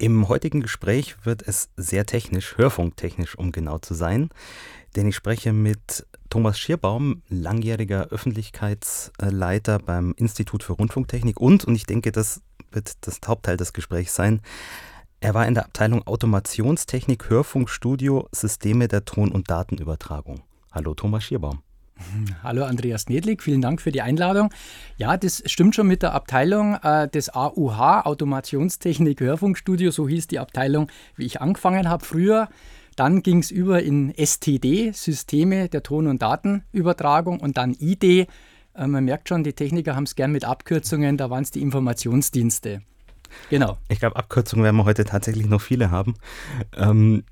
Im heutigen Gespräch wird es sehr technisch, hörfunktechnisch, um genau zu sein, denn ich spreche mit Thomas Schierbaum, langjähriger Öffentlichkeitsleiter beim Institut für Rundfunktechnik und, und ich denke, das wird das Hauptteil des Gesprächs sein, er war in der Abteilung Automationstechnik, Hörfunkstudio, Systeme der Ton- und Datenübertragung. Hallo Thomas Schierbaum. Hallo Andreas Nedlik, vielen Dank für die Einladung. Ja, das stimmt schon mit der Abteilung äh, des AUH, Automationstechnik Hörfunkstudio, so hieß die Abteilung, wie ich angefangen habe früher. Dann ging es über in STD, Systeme der Ton- und Datenübertragung und dann ID. Äh, man merkt schon, die Techniker haben es gern mit Abkürzungen, da waren es die Informationsdienste. Genau. Ich glaube, Abkürzungen werden wir heute tatsächlich noch viele haben. Ähm,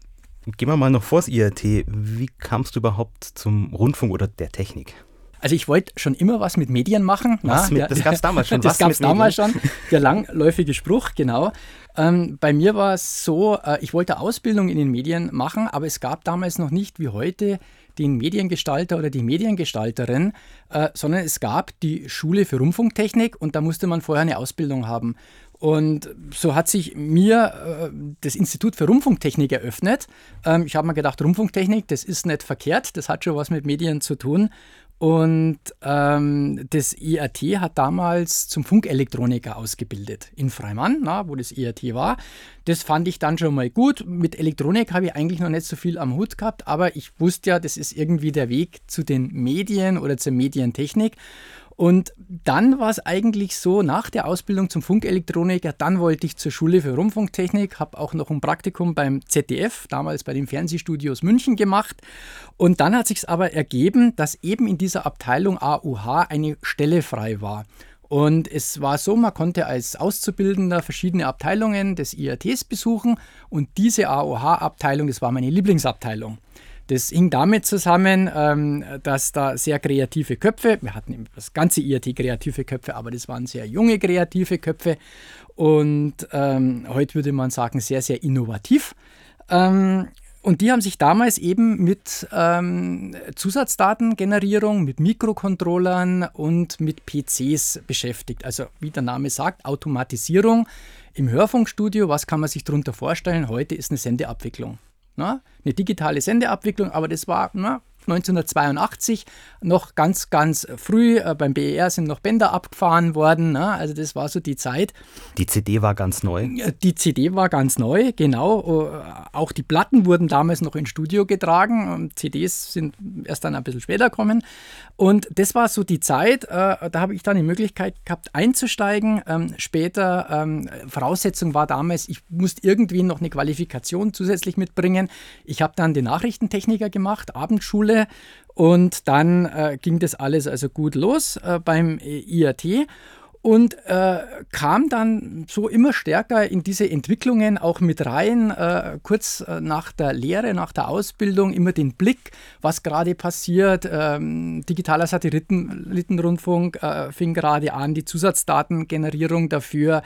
Gehen wir mal noch vors IRT. Wie kamst du überhaupt zum Rundfunk oder der Technik? Also ich wollte schon immer was mit Medien machen. Was mit, das gab es damals schon. das gab es damals schon. Der langläufige Spruch, genau. Ähm, bei mir war es so, äh, ich wollte Ausbildung in den Medien machen, aber es gab damals noch nicht wie heute den Mediengestalter oder die Mediengestalterin, äh, sondern es gab die Schule für Rundfunktechnik und da musste man vorher eine Ausbildung haben. Und so hat sich mir äh, das Institut für Rundfunktechnik eröffnet. Ähm, ich habe mir gedacht, Rundfunktechnik, das ist nicht verkehrt, das hat schon was mit Medien zu tun. Und ähm, das IAT hat damals zum Funkelektroniker ausgebildet in Freimann, na, wo das IAT war. Das fand ich dann schon mal gut. Mit Elektronik habe ich eigentlich noch nicht so viel am Hut gehabt, aber ich wusste ja, das ist irgendwie der Weg zu den Medien oder zur Medientechnik. Und dann war es eigentlich so, nach der Ausbildung zum Funkelektroniker, dann wollte ich zur Schule für Rundfunktechnik, habe auch noch ein Praktikum beim ZDF, damals bei den Fernsehstudios München gemacht. Und dann hat sich aber ergeben, dass eben in dieser Abteilung AUH eine Stelle frei war. Und es war so, man konnte als Auszubildender verschiedene Abteilungen des IATs besuchen und diese AOH-Abteilung, das war meine Lieblingsabteilung. Das hing damit zusammen, ähm, dass da sehr kreative Köpfe, wir hatten das ganze IAT kreative Köpfe, aber das waren sehr junge kreative Köpfe und ähm, heute würde man sagen sehr, sehr innovativ. Ähm, und die haben sich damals eben mit ähm, Zusatzdatengenerierung, mit Mikrocontrollern und mit PCs beschäftigt. Also wie der Name sagt, Automatisierung im Hörfunkstudio. Was kann man sich darunter vorstellen? Heute ist eine Sendeabwicklung. Na? Eine digitale Sendeabwicklung, aber das war na, 1982 noch ganz, ganz früh. Äh, beim BER sind noch Bänder abgefahren worden. Ne? Also das war so die Zeit. Die CD war ganz neu. Äh, die CD war ganz neu, genau. Äh, auch die Platten wurden damals noch ins Studio getragen. CDs sind erst dann ein bisschen später gekommen. Und das war so die Zeit, da habe ich dann die Möglichkeit gehabt einzusteigen. Ähm, später, ähm, Voraussetzung war damals, ich musste irgendwie noch eine Qualifikation zusätzlich mitbringen. Ich habe dann den Nachrichtentechniker gemacht, Abendschule und dann äh, ging das alles also gut los äh, beim IAT und äh, kam dann so immer stärker in diese Entwicklungen auch mit rein. Äh, kurz äh, nach der Lehre, nach der Ausbildung, immer den Blick, was gerade passiert. Ähm, digitaler Satellitenrundfunk äh, fing gerade an, die Zusatzdatengenerierung dafür.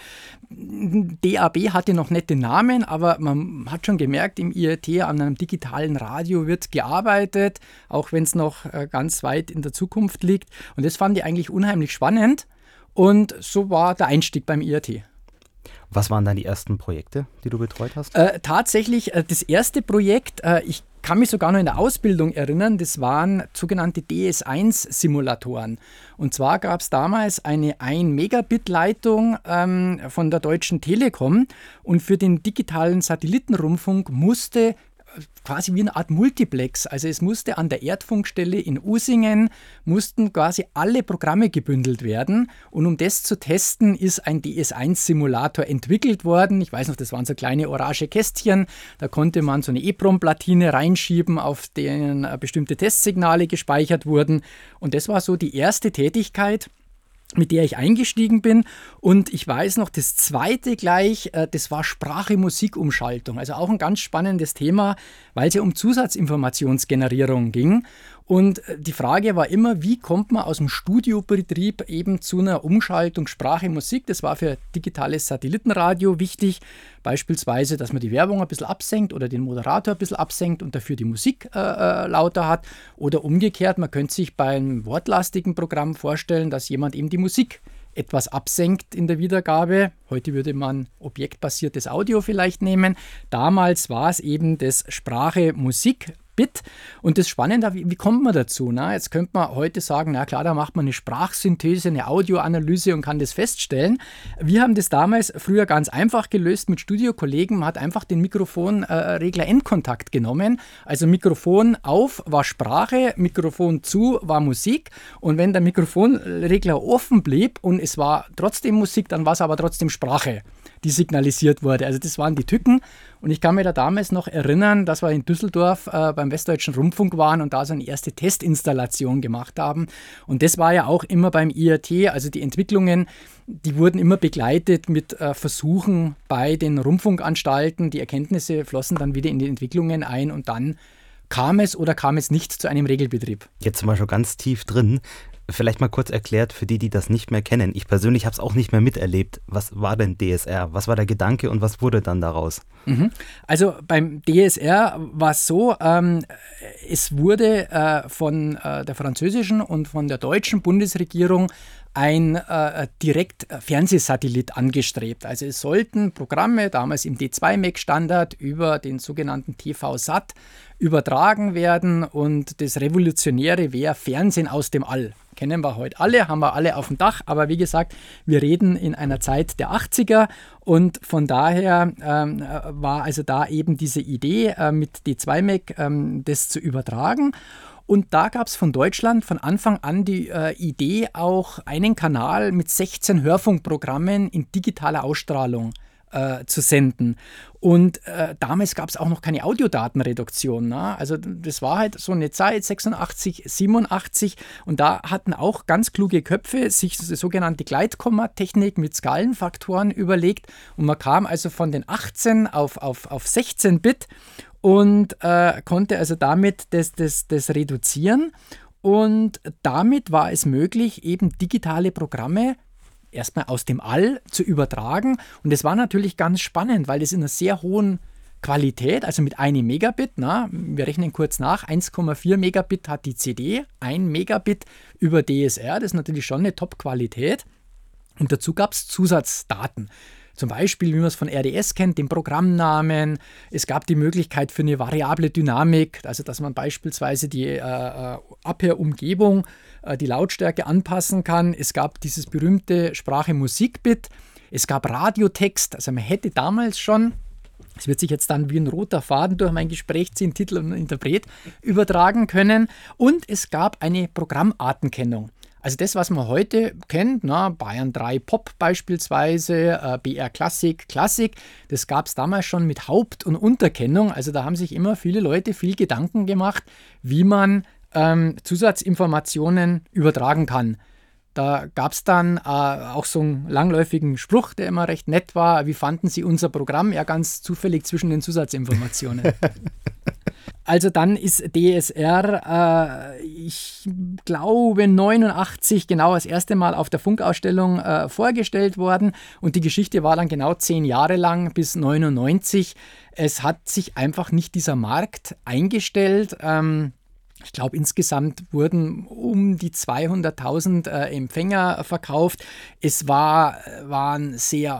DAB hatte noch den Namen, aber man hat schon gemerkt, im IRT an einem digitalen Radio wird gearbeitet, auch wenn es noch äh, ganz weit in der Zukunft liegt. Und das fand ich eigentlich unheimlich spannend. Und so war der Einstieg beim IAT. Was waren dann die ersten Projekte, die du betreut hast? Äh, tatsächlich, äh, das erste Projekt, äh, ich kann mich sogar noch in der Ausbildung erinnern, das waren sogenannte DS1-Simulatoren. Und zwar gab es damals eine 1-Megabit-Leitung ähm, von der Deutschen Telekom und für den digitalen Satellitenrundfunk musste quasi wie eine Art Multiplex. Also es musste an der Erdfunkstelle in Usingen, mussten quasi alle Programme gebündelt werden. Und um das zu testen, ist ein DS1-Simulator entwickelt worden. Ich weiß noch, das waren so kleine orange Kästchen. Da konnte man so eine EEPROM-Platine reinschieben, auf denen bestimmte Testsignale gespeichert wurden. Und das war so die erste Tätigkeit mit der ich eingestiegen bin. Und ich weiß noch, das zweite gleich, äh, das war Sprache-Musik-Umschaltung. Also auch ein ganz spannendes Thema, weil es ja um Zusatzinformationsgenerierung ging. Und äh, die Frage war immer, wie kommt man aus dem Studiobetrieb eben zu einer Umschaltung Sprache, Musik? Das war für digitales Satellitenradio wichtig. Beispielsweise, dass man die Werbung ein bisschen absenkt oder den Moderator ein bisschen absenkt und dafür die Musik äh, äh lauter hat. Oder umgekehrt, man könnte sich bei einem wortlastigen Programm vorstellen, dass jemand eben die Musik etwas absenkt in der Wiedergabe. Heute würde man objektbasiertes Audio vielleicht nehmen. Damals war es eben das Sprache Musik Bit. Und das Spannende, wie, wie kommt man dazu? Na, jetzt könnte man heute sagen, na klar, da macht man eine Sprachsynthese, eine Audioanalyse und kann das feststellen. Wir haben das damals früher ganz einfach gelöst mit Studiokollegen. Man hat einfach den Mikrofonregler Endkontakt genommen. Also Mikrofon auf war Sprache, Mikrofon zu war Musik. Und wenn der Mikrofonregler offen blieb und es war trotzdem Musik, dann war es aber trotzdem Sprache die signalisiert wurde. Also das waren die Tücken. Und ich kann mir da damals noch erinnern, dass wir in Düsseldorf äh, beim Westdeutschen Rundfunk waren und da so eine erste Testinstallation gemacht haben. Und das war ja auch immer beim IRT, also die Entwicklungen, die wurden immer begleitet mit äh, Versuchen bei den Rundfunkanstalten. Die Erkenntnisse flossen dann wieder in die Entwicklungen ein und dann kam es oder kam es nicht zu einem Regelbetrieb? Jetzt sind wir schon ganz tief drin. Vielleicht mal kurz erklärt für die, die das nicht mehr kennen. Ich persönlich habe es auch nicht mehr miterlebt. Was war denn DSR? Was war der Gedanke und was wurde dann daraus? Mhm. Also beim DSR war es so, ähm, es wurde äh, von äh, der französischen und von der deutschen Bundesregierung ein äh, direkt Fernsehsatellit angestrebt. Also es sollten Programme, damals im D2-MEC-Standard, über den sogenannten TV-SAT übertragen werden und das Revolutionäre wäre Fernsehen aus dem All. Kennen wir heute alle, haben wir alle auf dem Dach, aber wie gesagt, wir reden in einer Zeit der 80er und von daher ähm, war also da eben diese Idee äh, mit D2MEC ähm, das zu übertragen. Und da gab es von Deutschland von Anfang an die äh, Idee, auch einen Kanal mit 16 Hörfunkprogrammen in digitaler Ausstrahlung äh, zu senden. Und äh, damals gab es auch noch keine Audiodatenreduktion. Ne? Also das war halt so eine Zeit, 86, 87. Und da hatten auch ganz kluge Köpfe sich die sogenannte Gleitkomma-Technik mit Skalenfaktoren überlegt. Und man kam also von den 18 auf, auf, auf 16 Bit und äh, konnte also damit das, das, das reduzieren. Und damit war es möglich, eben digitale Programme erstmal aus dem All zu übertragen. Und das war natürlich ganz spannend, weil es in einer sehr hohen Qualität, also mit einem Megabit, na, wir rechnen kurz nach, 1,4 Megabit hat die CD, 1 Megabit über DSR, das ist natürlich schon eine Top-Qualität. Und dazu gab es Zusatzdaten. Zum Beispiel, wie man es von RDS kennt, den Programmnamen. Es gab die Möglichkeit für eine variable Dynamik, also dass man beispielsweise die äh, äh Abhörumgebung, äh, die Lautstärke anpassen kann. Es gab dieses berühmte Sprache-Musik-Bit. Es gab Radiotext, also man hätte damals schon es wird sich jetzt dann wie ein roter Faden durch mein Gespräch ziehen, Titel und Interpret übertragen können. Und es gab eine Programmartenkennung. Also das, was man heute kennt, na, Bayern 3 Pop beispielsweise, äh, BR Klassik, Klassik, das gab es damals schon mit Haupt- und Unterkennung. Also da haben sich immer viele Leute viel Gedanken gemacht, wie man ähm, Zusatzinformationen übertragen kann. Da gab es dann äh, auch so einen langläufigen Spruch, der immer recht nett war. Wie fanden Sie unser Programm? Ja, ganz zufällig zwischen den Zusatzinformationen. Also dann ist DSR, äh, ich glaube 89 genau das erste Mal auf der Funkausstellung äh, vorgestellt worden und die Geschichte war dann genau zehn Jahre lang bis 99. Es hat sich einfach nicht dieser Markt eingestellt. Ähm, ich glaube, insgesamt wurden um die 200.000 äh, Empfänger verkauft. Es war, waren sehr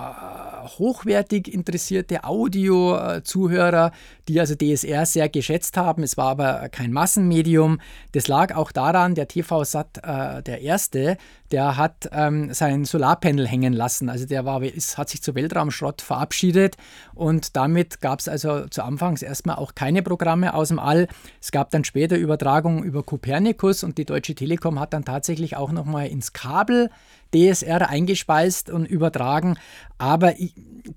äh, hochwertig interessierte Audio-Zuhörer, die also DSR sehr geschätzt haben. Es war aber kein Massenmedium. Das lag auch daran, der TV-Sat, äh, der erste, der hat ähm, sein Solarpanel hängen lassen. Also der war, ist, hat sich zu Weltraumschrott verabschiedet und damit gab es also zu Anfangs erstmal auch keine Programme aus dem All. Es gab dann später Übertragungen über Copernicus und die Deutsche Telekom hat dann tatsächlich auch nochmal ins Kabel DSR eingespeist und übertragen. Aber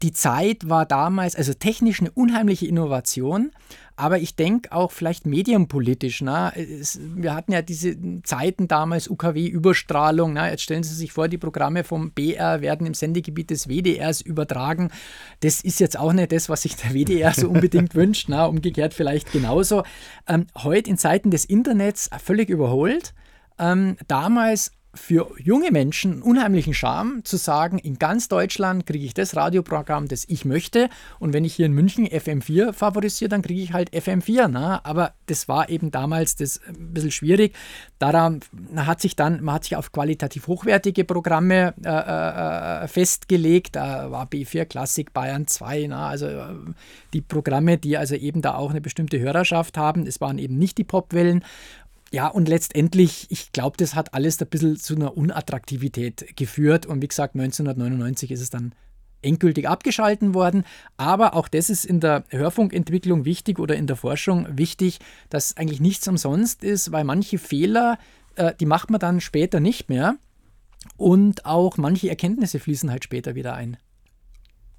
die Zeit war damals, also technisch eine unheimliche Innovation, aber ich denke auch vielleicht medienpolitisch. Ne? Es, wir hatten ja diese Zeiten damals, UKW-Überstrahlung. Ne? Jetzt stellen Sie sich vor, die Programme vom BR werden im Sendegebiet des WDRs übertragen. Das ist jetzt auch nicht das, was sich der WDR so unbedingt wünscht. Ne? Umgekehrt vielleicht genauso. Ähm, heute in Zeiten des Internets völlig überholt. Ähm, damals für junge Menschen einen unheimlichen Charme zu sagen, in ganz Deutschland kriege ich das Radioprogramm, das ich möchte. Und wenn ich hier in München FM4 favorisiere, dann kriege ich halt FM4. Ne? Aber das war eben damals das ein bisschen schwierig. Daran hat sich dann, man hat sich auf qualitativ hochwertige Programme äh, äh, äh festgelegt. Da war B4 Klassik Bayern 2. Ne? Also äh, die Programme, die also eben da auch eine bestimmte Hörerschaft haben. Es waren eben nicht die Popwellen. Ja, und letztendlich, ich glaube, das hat alles ein bisschen zu einer Unattraktivität geführt. Und wie gesagt, 1999 ist es dann endgültig abgeschalten worden. Aber auch das ist in der Hörfunkentwicklung wichtig oder in der Forschung wichtig, dass eigentlich nichts umsonst ist, weil manche Fehler, äh, die macht man dann später nicht mehr. Und auch manche Erkenntnisse fließen halt später wieder ein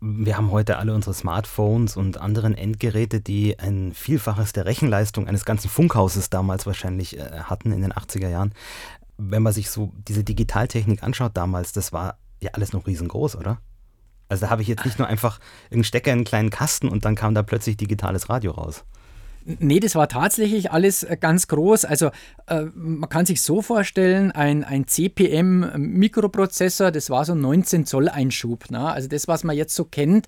wir haben heute alle unsere Smartphones und anderen Endgeräte, die ein Vielfaches der Rechenleistung eines ganzen Funkhauses damals wahrscheinlich äh, hatten in den 80er Jahren. Wenn man sich so diese Digitaltechnik anschaut damals, das war ja alles noch riesengroß, oder? Also da habe ich jetzt nicht nur einfach einen Stecker in einen kleinen Kasten und dann kam da plötzlich digitales Radio raus. Nee, das war tatsächlich alles äh, ganz groß. Also äh, man kann sich so vorstellen, ein, ein CPM-Mikroprozessor, das war so ein 19 Zoll Einschub. Ne? Also das, was man jetzt so kennt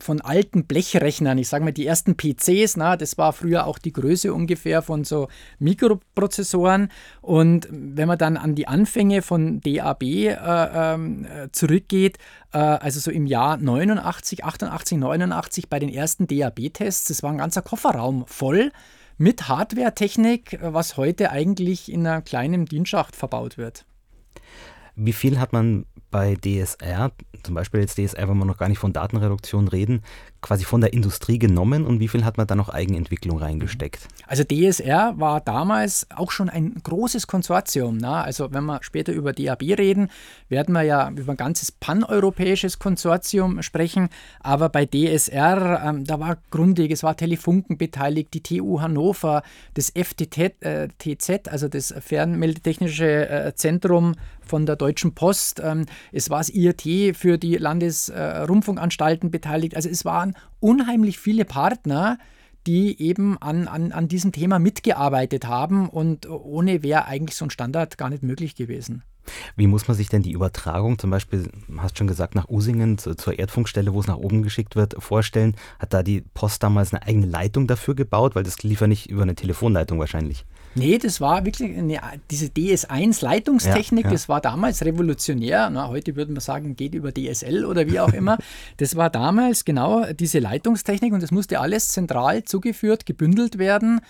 von alten Blechrechnern, ich sage mal die ersten PCs, na, das war früher auch die Größe ungefähr von so Mikroprozessoren. Und wenn man dann an die Anfänge von DAB äh, ähm, äh, zurückgeht, also so im Jahr 89, 88, 89 bei den ersten DAB-Tests, das war ein ganzer Kofferraum voll mit Hardware-Technik, was heute eigentlich in einer kleinen Dienstschacht verbaut wird. Wie viel hat man bei DSR, zum Beispiel jetzt DSR, wenn wir noch gar nicht von Datenreduktion reden, quasi von der Industrie genommen und wie viel hat man da noch Eigenentwicklung reingesteckt? Also DSR war damals auch schon ein großes Konsortium. Ne? Also wenn wir später über DAB reden, werden wir ja über ein ganzes paneuropäisches Konsortium sprechen. Aber bei DSR, ähm, da war Grundig, es war Telefunken beteiligt, die TU Hannover, das FTZ, äh, also das Fernmeldetechnische äh, Zentrum von der Deutschen Post. Ähm, es war das IRT für die Landesrundfunkanstalten äh, beteiligt. Also es waren unheimlich viele Partner, die eben an, an, an diesem Thema mitgearbeitet haben und ohne wäre eigentlich so ein Standard gar nicht möglich gewesen. Wie muss man sich denn die Übertragung, zum Beispiel, hast schon gesagt, nach Usingen zur Erdfunkstelle, wo es nach oben geschickt wird, vorstellen? Hat da die Post damals eine eigene Leitung dafür gebaut? Weil das lief ja nicht über eine Telefonleitung wahrscheinlich. Nee, das war wirklich eine, diese DS1-Leitungstechnik, ja, ja. das war damals revolutionär. Na, heute würde man sagen, geht über DSL oder wie auch immer. das war damals genau diese Leitungstechnik und das musste alles zentral zugeführt, gebündelt werden.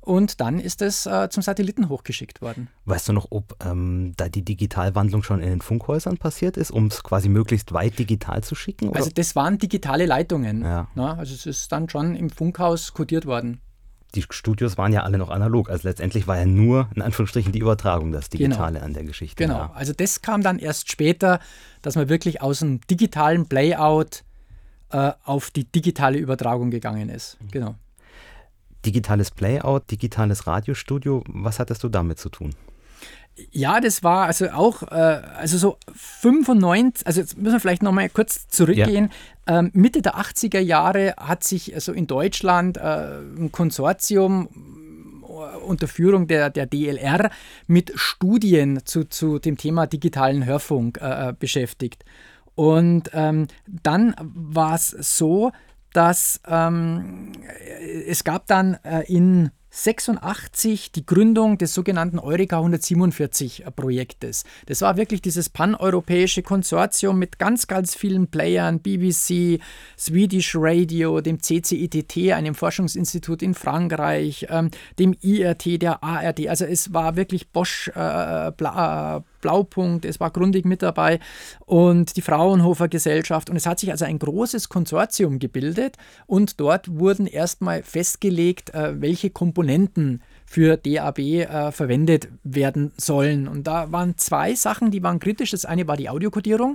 Und dann ist es äh, zum Satelliten hochgeschickt worden. Weißt du noch, ob ähm, da die Digitalwandlung schon in den Funkhäusern passiert ist, um es quasi möglichst weit digital zu schicken? Oder? Also das waren digitale Leitungen. Ja. Na, also es ist dann schon im Funkhaus kodiert worden die Studios waren ja alle noch analog. Also letztendlich war ja nur, in Anführungsstrichen, die Übertragung das genau. Digitale genau. an der Geschichte. Genau. Ja. Also das kam dann erst später, dass man wirklich aus dem digitalen Playout äh, auf die digitale Übertragung gegangen ist. Mhm. Genau. Digitales Playout, digitales Radiostudio, was hattest du damit zu tun? Ja, das war also auch, äh, also so 95, also jetzt müssen wir vielleicht nochmal kurz zurückgehen. Ja. Ähm, Mitte der 80er Jahre hat sich also in Deutschland äh, ein Konsortium äh, unter Führung der, der DLR mit Studien zu, zu dem Thema digitalen Hörfunk äh, beschäftigt. Und ähm, dann war es so, dass ähm, es gab dann äh, in 86 die Gründung des sogenannten Eureka 147 Projektes. Das war wirklich dieses paneuropäische Konsortium mit ganz, ganz vielen Playern, BBC, Swedish Radio, dem CCITT, einem Forschungsinstitut in Frankreich, ähm, dem IRT, der ARD. Also es war wirklich Bosch, äh, Bla, Blaupunkt, es war Grundig mit dabei und die Fraunhofer Gesellschaft. Und es hat sich also ein großes Konsortium gebildet und dort wurden erstmal festgelegt, äh, welche Komponenten für DAB äh, verwendet werden sollen. Und da waren zwei Sachen, die waren kritisch. Das eine war die Audiokodierung.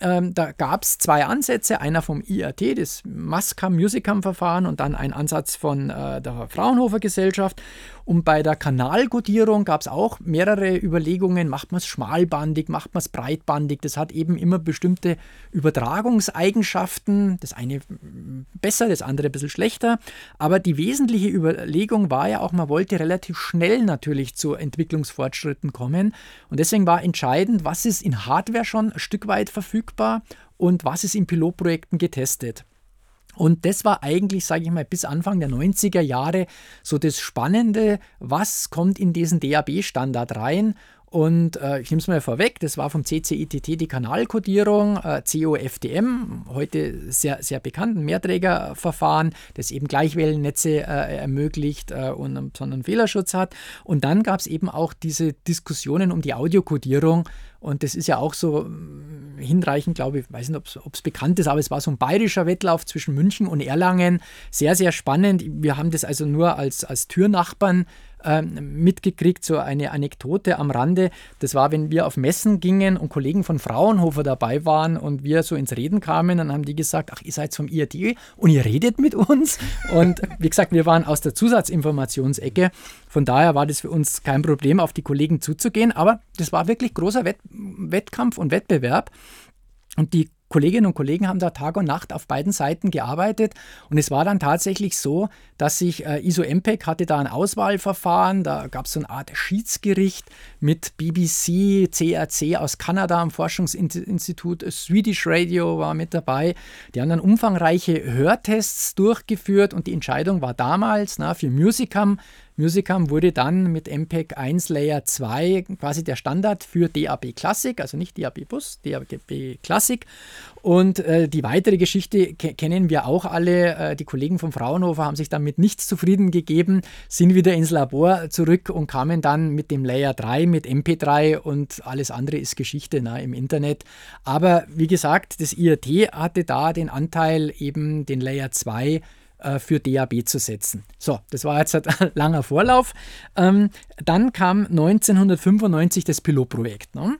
Ähm, da gab es zwei Ansätze, einer vom IRT, das Mascam Musicam Verfahren und dann ein Ansatz von äh, der Fraunhofer Gesellschaft. Und bei der Kanalkodierung gab es auch mehrere Überlegungen, macht man es schmalbandig, macht man es breitbandig. Das hat eben immer bestimmte Übertragungseigenschaften. Das eine besser, das andere ein bisschen schlechter. Aber die wesentliche Überlegung war ja auch, man wollte relativ schnell natürlich zu Entwicklungsfortschritten kommen. Und deswegen war entscheidend, was ist in Hardware schon ein Stück weit verfügbar und was ist in Pilotprojekten getestet. Und das war eigentlich, sage ich mal, bis Anfang der 90er Jahre so das Spannende, was kommt in diesen DAB-Standard rein und äh, ich nehme es mal vorweg, das war vom CCITT die Kanalkodierung, äh, COFDM, heute sehr, sehr bekannt, ein Mehrträgerverfahren, das eben Gleichwellennetze äh, ermöglicht äh, und einen besonderen Fehlerschutz hat. Und dann gab es eben auch diese Diskussionen um die Audiokodierung. Und das ist ja auch so hm, hinreichend, glaube ich, weiß nicht, ob es bekannt ist, aber es war so ein bayerischer Wettlauf zwischen München und Erlangen. Sehr, sehr spannend. Wir haben das also nur als, als Türnachbarn ähm, mitgekriegt, so eine Anekdote am Rande. Das war, wenn wir auf Messen gingen und Kollegen von Fraunhofer dabei waren und wir so ins Reden kamen, dann haben die gesagt, ach, ihr seid vom IRD und ihr redet mit uns. Und wie gesagt, wir waren aus der Zusatzinformationsecke. Von daher war das für uns kein Problem, auf die Kollegen zuzugehen. Aber das war wirklich großer Wett Wettkampf und Wettbewerb. Und die Kolleginnen und Kollegen haben da Tag und Nacht auf beiden Seiten gearbeitet und es war dann tatsächlich so, dass sich äh, ISO MPEG hatte da ein Auswahlverfahren, da gab es so eine Art Schiedsgericht mit BBC, CRC aus Kanada am Forschungsinstitut, Swedish Radio war mit dabei. Die haben dann umfangreiche Hörtests durchgeführt und die Entscheidung war damals na, für Musicam Musicam wurde dann mit MPEG 1 Layer 2 quasi der Standard für DAB Classic, also nicht DAB Bus, DAB Classic. Und äh, die weitere Geschichte ke kennen wir auch alle. Äh, die Kollegen von Fraunhofer haben sich dann mit nichts zufrieden gegeben, sind wieder ins Labor zurück und kamen dann mit dem Layer 3, mit MP3 und alles andere ist Geschichte na, im Internet. Aber wie gesagt, das IRT hatte da den Anteil, eben den Layer 2 äh, für DAB zu setzen. So, das war jetzt ein langer Vorlauf. Ähm, dann kam 1995 das Pilotprojekt. Ne?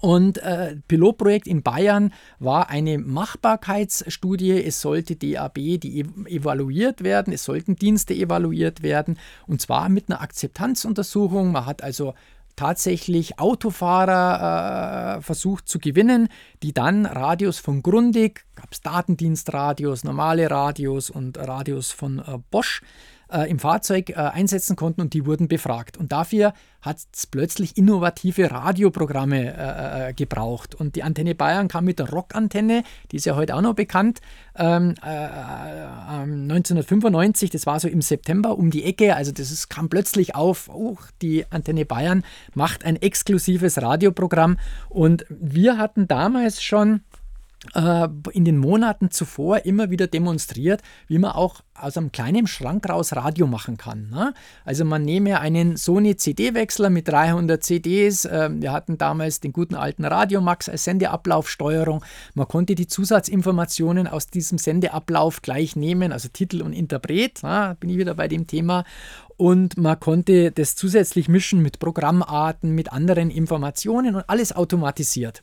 Und äh, Pilotprojekt in Bayern war eine Machbarkeitsstudie. Es sollte DAB die evaluiert werden, es sollten Dienste evaluiert werden und zwar mit einer Akzeptanzuntersuchung. Man hat also tatsächlich Autofahrer äh, versucht zu gewinnen, die dann Radios von Grundig, gab es Datendienstradios, normale Radios und Radios von äh, Bosch äh, im Fahrzeug äh, einsetzen konnten und die wurden befragt. Und dafür hat es plötzlich innovative Radioprogramme äh, äh, gebraucht. Und die Antenne Bayern kam mit der Rockantenne, die ist ja heute auch noch bekannt, ähm, 1995, äh, das war so im September um die Ecke, also das ist, kam plötzlich auf, oh, die Antenne Bayern macht ein exklusives Radioprogramm. Und wir hatten damals schon äh, in den Monaten zuvor immer wieder demonstriert, wie man auch aus einem kleinen Schrank raus Radio machen kann. Ne? Also man nehme einen Sony CD-Wechsler mit 300 CDs. Äh, wir hatten damals den guten alten Radiomax als Sendeablaufsteuerung. Man konnte die Zusatzinformationen aus diesem Sendeablauf gleich nehmen, also Titel und Interpret. Ne? Bin ich wieder bei dem Thema. Und man konnte das zusätzlich mischen mit Programmarten, mit anderen Informationen und alles automatisiert.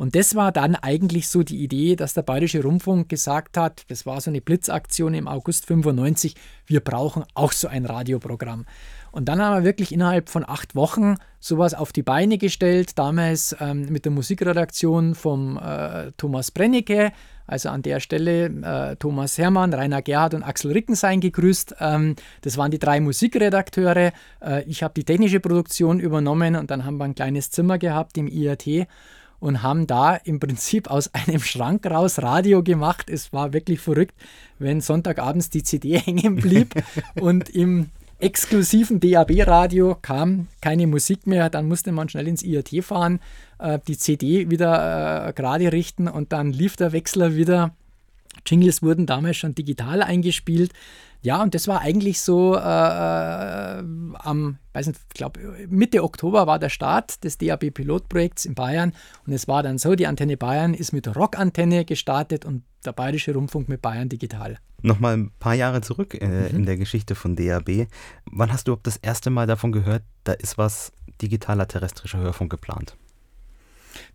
Und das war dann eigentlich so die Idee, dass der Bayerische Rundfunk gesagt hat, das war so eine Blitzaktion im August 95, wir brauchen auch so ein Radioprogramm. Und dann haben wir wirklich innerhalb von acht Wochen sowas auf die Beine gestellt, damals ähm, mit der Musikredaktion vom äh, Thomas Brennecke, also an der Stelle äh, Thomas Hermann, Rainer Gerhard und Axel Rickensein gegrüßt. Ähm, das waren die drei Musikredakteure. Äh, ich habe die technische Produktion übernommen und dann haben wir ein kleines Zimmer gehabt im IAT und haben da im Prinzip aus einem Schrank raus Radio gemacht. Es war wirklich verrückt, wenn Sonntagabends die CD hängen blieb und im exklusiven DAB-Radio kam keine Musik mehr. Dann musste man schnell ins IAT fahren, äh, die CD wieder äh, gerade richten und dann lief der Wechsler wieder. Jingles wurden damals schon digital eingespielt. Ja, und das war eigentlich so äh, äh am, weiß nicht, ich glaube, Mitte Oktober war der Start des DAB-Pilotprojekts in Bayern. Und es war dann so, die Antenne Bayern ist mit Rockantenne gestartet und der Bayerische Rundfunk mit Bayern Digital. Nochmal ein paar Jahre zurück äh, mhm. in der Geschichte von DAB. Wann hast du das erste Mal davon gehört, da ist was digitaler terrestrischer Hörfunk geplant?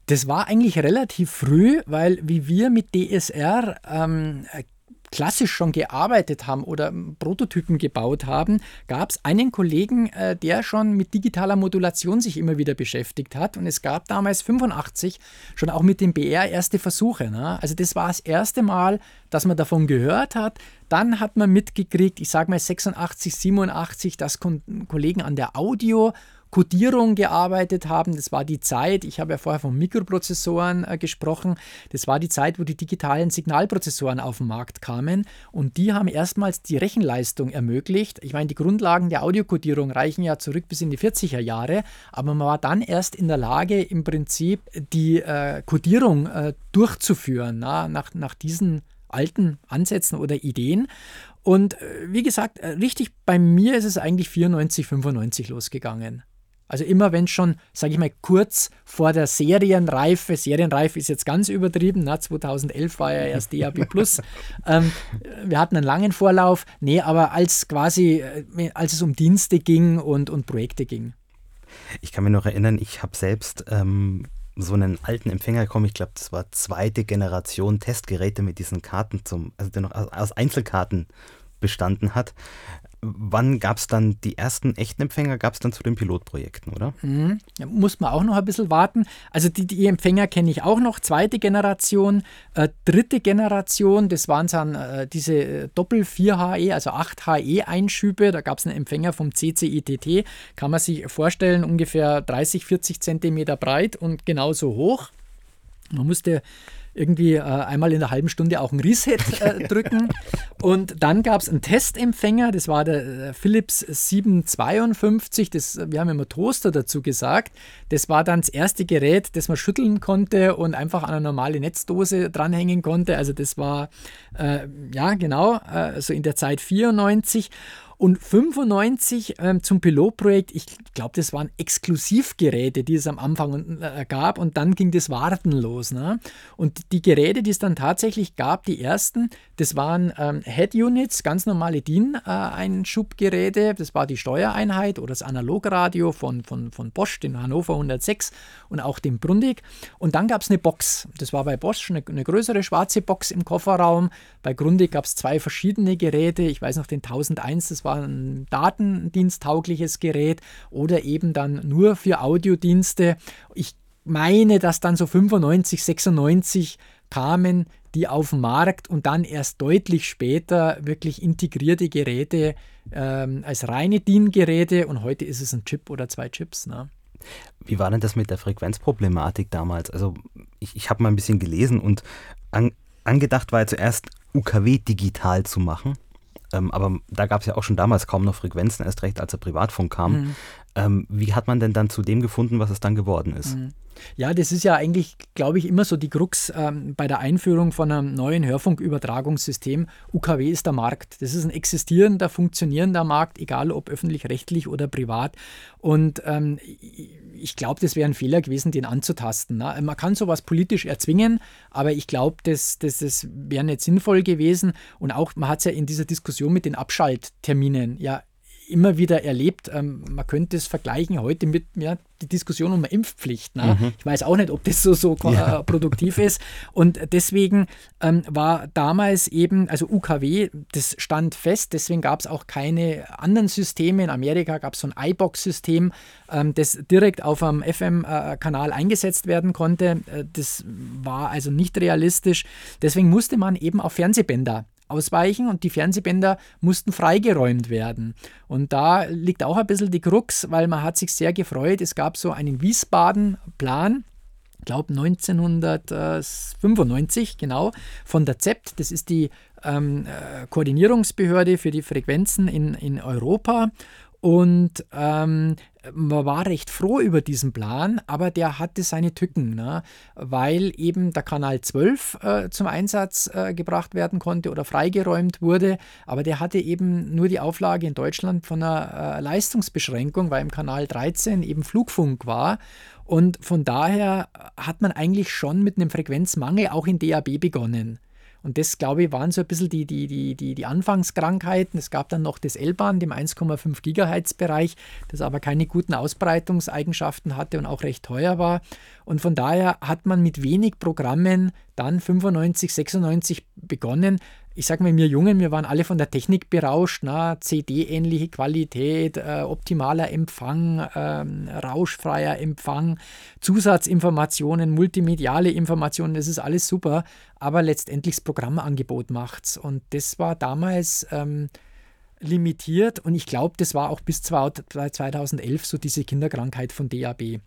Das war eigentlich relativ früh, weil wie wir mit DSR ähm, klassisch schon gearbeitet haben oder Prototypen gebaut haben, gab es einen Kollegen, äh, der schon mit digitaler Modulation sich immer wieder beschäftigt hat. Und es gab damals 85 schon auch mit dem BR erste Versuche. Ne? Also das war das erste Mal, dass man davon gehört hat. Dann hat man mitgekriegt, ich sage mal 86, 87, dass Kollegen an der Audio Codierung gearbeitet haben. Das war die Zeit, ich habe ja vorher von Mikroprozessoren äh, gesprochen, das war die Zeit, wo die digitalen Signalprozessoren auf den Markt kamen und die haben erstmals die Rechenleistung ermöglicht. Ich meine, die Grundlagen der Audiokodierung reichen ja zurück bis in die 40er Jahre, aber man war dann erst in der Lage, im Prinzip die äh, Codierung äh, durchzuführen na, nach, nach diesen alten Ansätzen oder Ideen. Und äh, wie gesagt, äh, richtig bei mir ist es eigentlich 94, 95 losgegangen. Also immer wenn schon, sage ich mal, kurz vor der Serienreife, Serienreife ist jetzt ganz übertrieben, na, 2011 war ja erst DAB Plus, ähm, wir hatten einen langen Vorlauf, nee, aber als quasi, äh, als es um Dienste ging und, und Projekte ging. Ich kann mich noch erinnern, ich habe selbst ähm, so einen alten Empfänger bekommen, ich glaube, das war zweite Generation Testgeräte mit diesen Karten zum, also der noch aus Einzelkarten bestanden hat wann gab es dann die ersten echten Empfänger? Gab es dann zu den Pilotprojekten, oder? Mhm. Muss man auch noch ein bisschen warten. Also die, die Empfänger kenne ich auch noch. Zweite Generation, äh, dritte Generation, das waren dann äh, diese äh, Doppel-4HE, also 8HE-Einschübe. Da gab es einen Empfänger vom CCITT. Kann man sich vorstellen, ungefähr 30, 40 Zentimeter breit und genauso hoch. Man musste irgendwie äh, einmal in einer halben Stunde auch ein Reset äh, drücken. Und dann gab es einen Testempfänger, das war der äh, Philips 752. Das, wir haben immer Toaster dazu gesagt. Das war dann das erste Gerät, das man schütteln konnte und einfach an eine normale Netzdose dranhängen konnte. Also das war, äh, ja genau, äh, so in der Zeit 94. Und 95 ähm, zum Pilotprojekt, ich glaube, das waren Exklusivgeräte, die es am Anfang äh, gab und dann ging das Warten los. Ne? Und die Geräte, die es dann tatsächlich gab, die ersten, das waren ähm, Head-Units, ganz normale DIN-Einschubgeräte, äh, das war die Steuereinheit oder das Analogradio von, von, von Bosch, den Hannover 106 und auch dem Grundig. Und dann gab es eine Box, das war bei Bosch eine, eine größere schwarze Box im Kofferraum. Bei Grundig gab es zwei verschiedene Geräte, ich weiß noch den 1001, das war ein datendiensttaugliches Gerät oder eben dann nur für Audiodienste. Ich meine, dass dann so 95, 96 kamen die auf den Markt und dann erst deutlich später wirklich integrierte Geräte ähm, als reine DIN-Geräte und heute ist es ein Chip oder zwei Chips. Ne? Wie war denn das mit der Frequenzproblematik damals? Also ich, ich habe mal ein bisschen gelesen und an, angedacht war ja zuerst UKW digital zu machen. Ähm, aber da gab es ja auch schon damals kaum noch Frequenzen, erst recht als der Privatfunk kam. Mhm. Ähm, wie hat man denn dann zu dem gefunden, was es dann geworden ist? Mhm. Ja, das ist ja eigentlich, glaube ich, immer so die Krux ähm, bei der Einführung von einem neuen Hörfunkübertragungssystem. UKW ist der Markt. Das ist ein existierender, funktionierender Markt, egal ob öffentlich-rechtlich oder privat. Und ähm, ich glaube, das wäre ein Fehler gewesen, den anzutasten. Ne? Man kann sowas politisch erzwingen, aber ich glaube, das, das, das wäre nicht sinnvoll gewesen. Und auch, man hat es ja in dieser Diskussion mit den Abschaltterminen ja immer wieder erlebt. Ähm, man könnte es vergleichen heute mit ja, die Diskussion um Impfpflicht. Ne? Mhm. Ich weiß auch nicht, ob das so, so ja. produktiv ist. Und deswegen ähm, war damals eben, also UKW, das stand fest, deswegen gab es auch keine anderen Systeme. In Amerika gab es so ein iBox-System, ähm, das direkt auf einem FM-Kanal eingesetzt werden konnte. Äh, das war also nicht realistisch. Deswegen musste man eben auf Fernsehbänder ausweichen und die Fernsehbänder mussten freigeräumt werden. Und da liegt auch ein bisschen die Krux, weil man hat sich sehr gefreut. Es gab so einen Wiesbaden-Plan, ich glaube 1995, genau, von der ZEPT. Das ist die ähm, äh, Koordinierungsbehörde für die Frequenzen in, in Europa. Und ähm, man war recht froh über diesen Plan, aber der hatte seine Tücken, ne? weil eben der Kanal 12 äh, zum Einsatz äh, gebracht werden konnte oder freigeräumt wurde, aber der hatte eben nur die Auflage in Deutschland von einer äh, Leistungsbeschränkung, weil im Kanal 13 eben Flugfunk war. Und von daher hat man eigentlich schon mit einem Frequenzmangel auch in DAB begonnen. Und das, glaube ich, waren so ein bisschen die, die, die, die, die Anfangskrankheiten. Es gab dann noch das L-Bahn, dem 1,5 Gigahertz-Bereich, das aber keine guten Ausbreitungseigenschaften hatte und auch recht teuer war. Und von daher hat man mit wenig Programmen dann 95, 96 begonnen. Ich sag mal, wir Jungen, wir waren alle von der Technik berauscht, CD-ähnliche Qualität, äh, optimaler Empfang, äh, rauschfreier Empfang, Zusatzinformationen, multimediale Informationen, das ist alles super, aber letztendlich das Programmangebot macht's. Und das war damals ähm, limitiert und ich glaube, das war auch bis 2011 so diese Kinderkrankheit von DAB.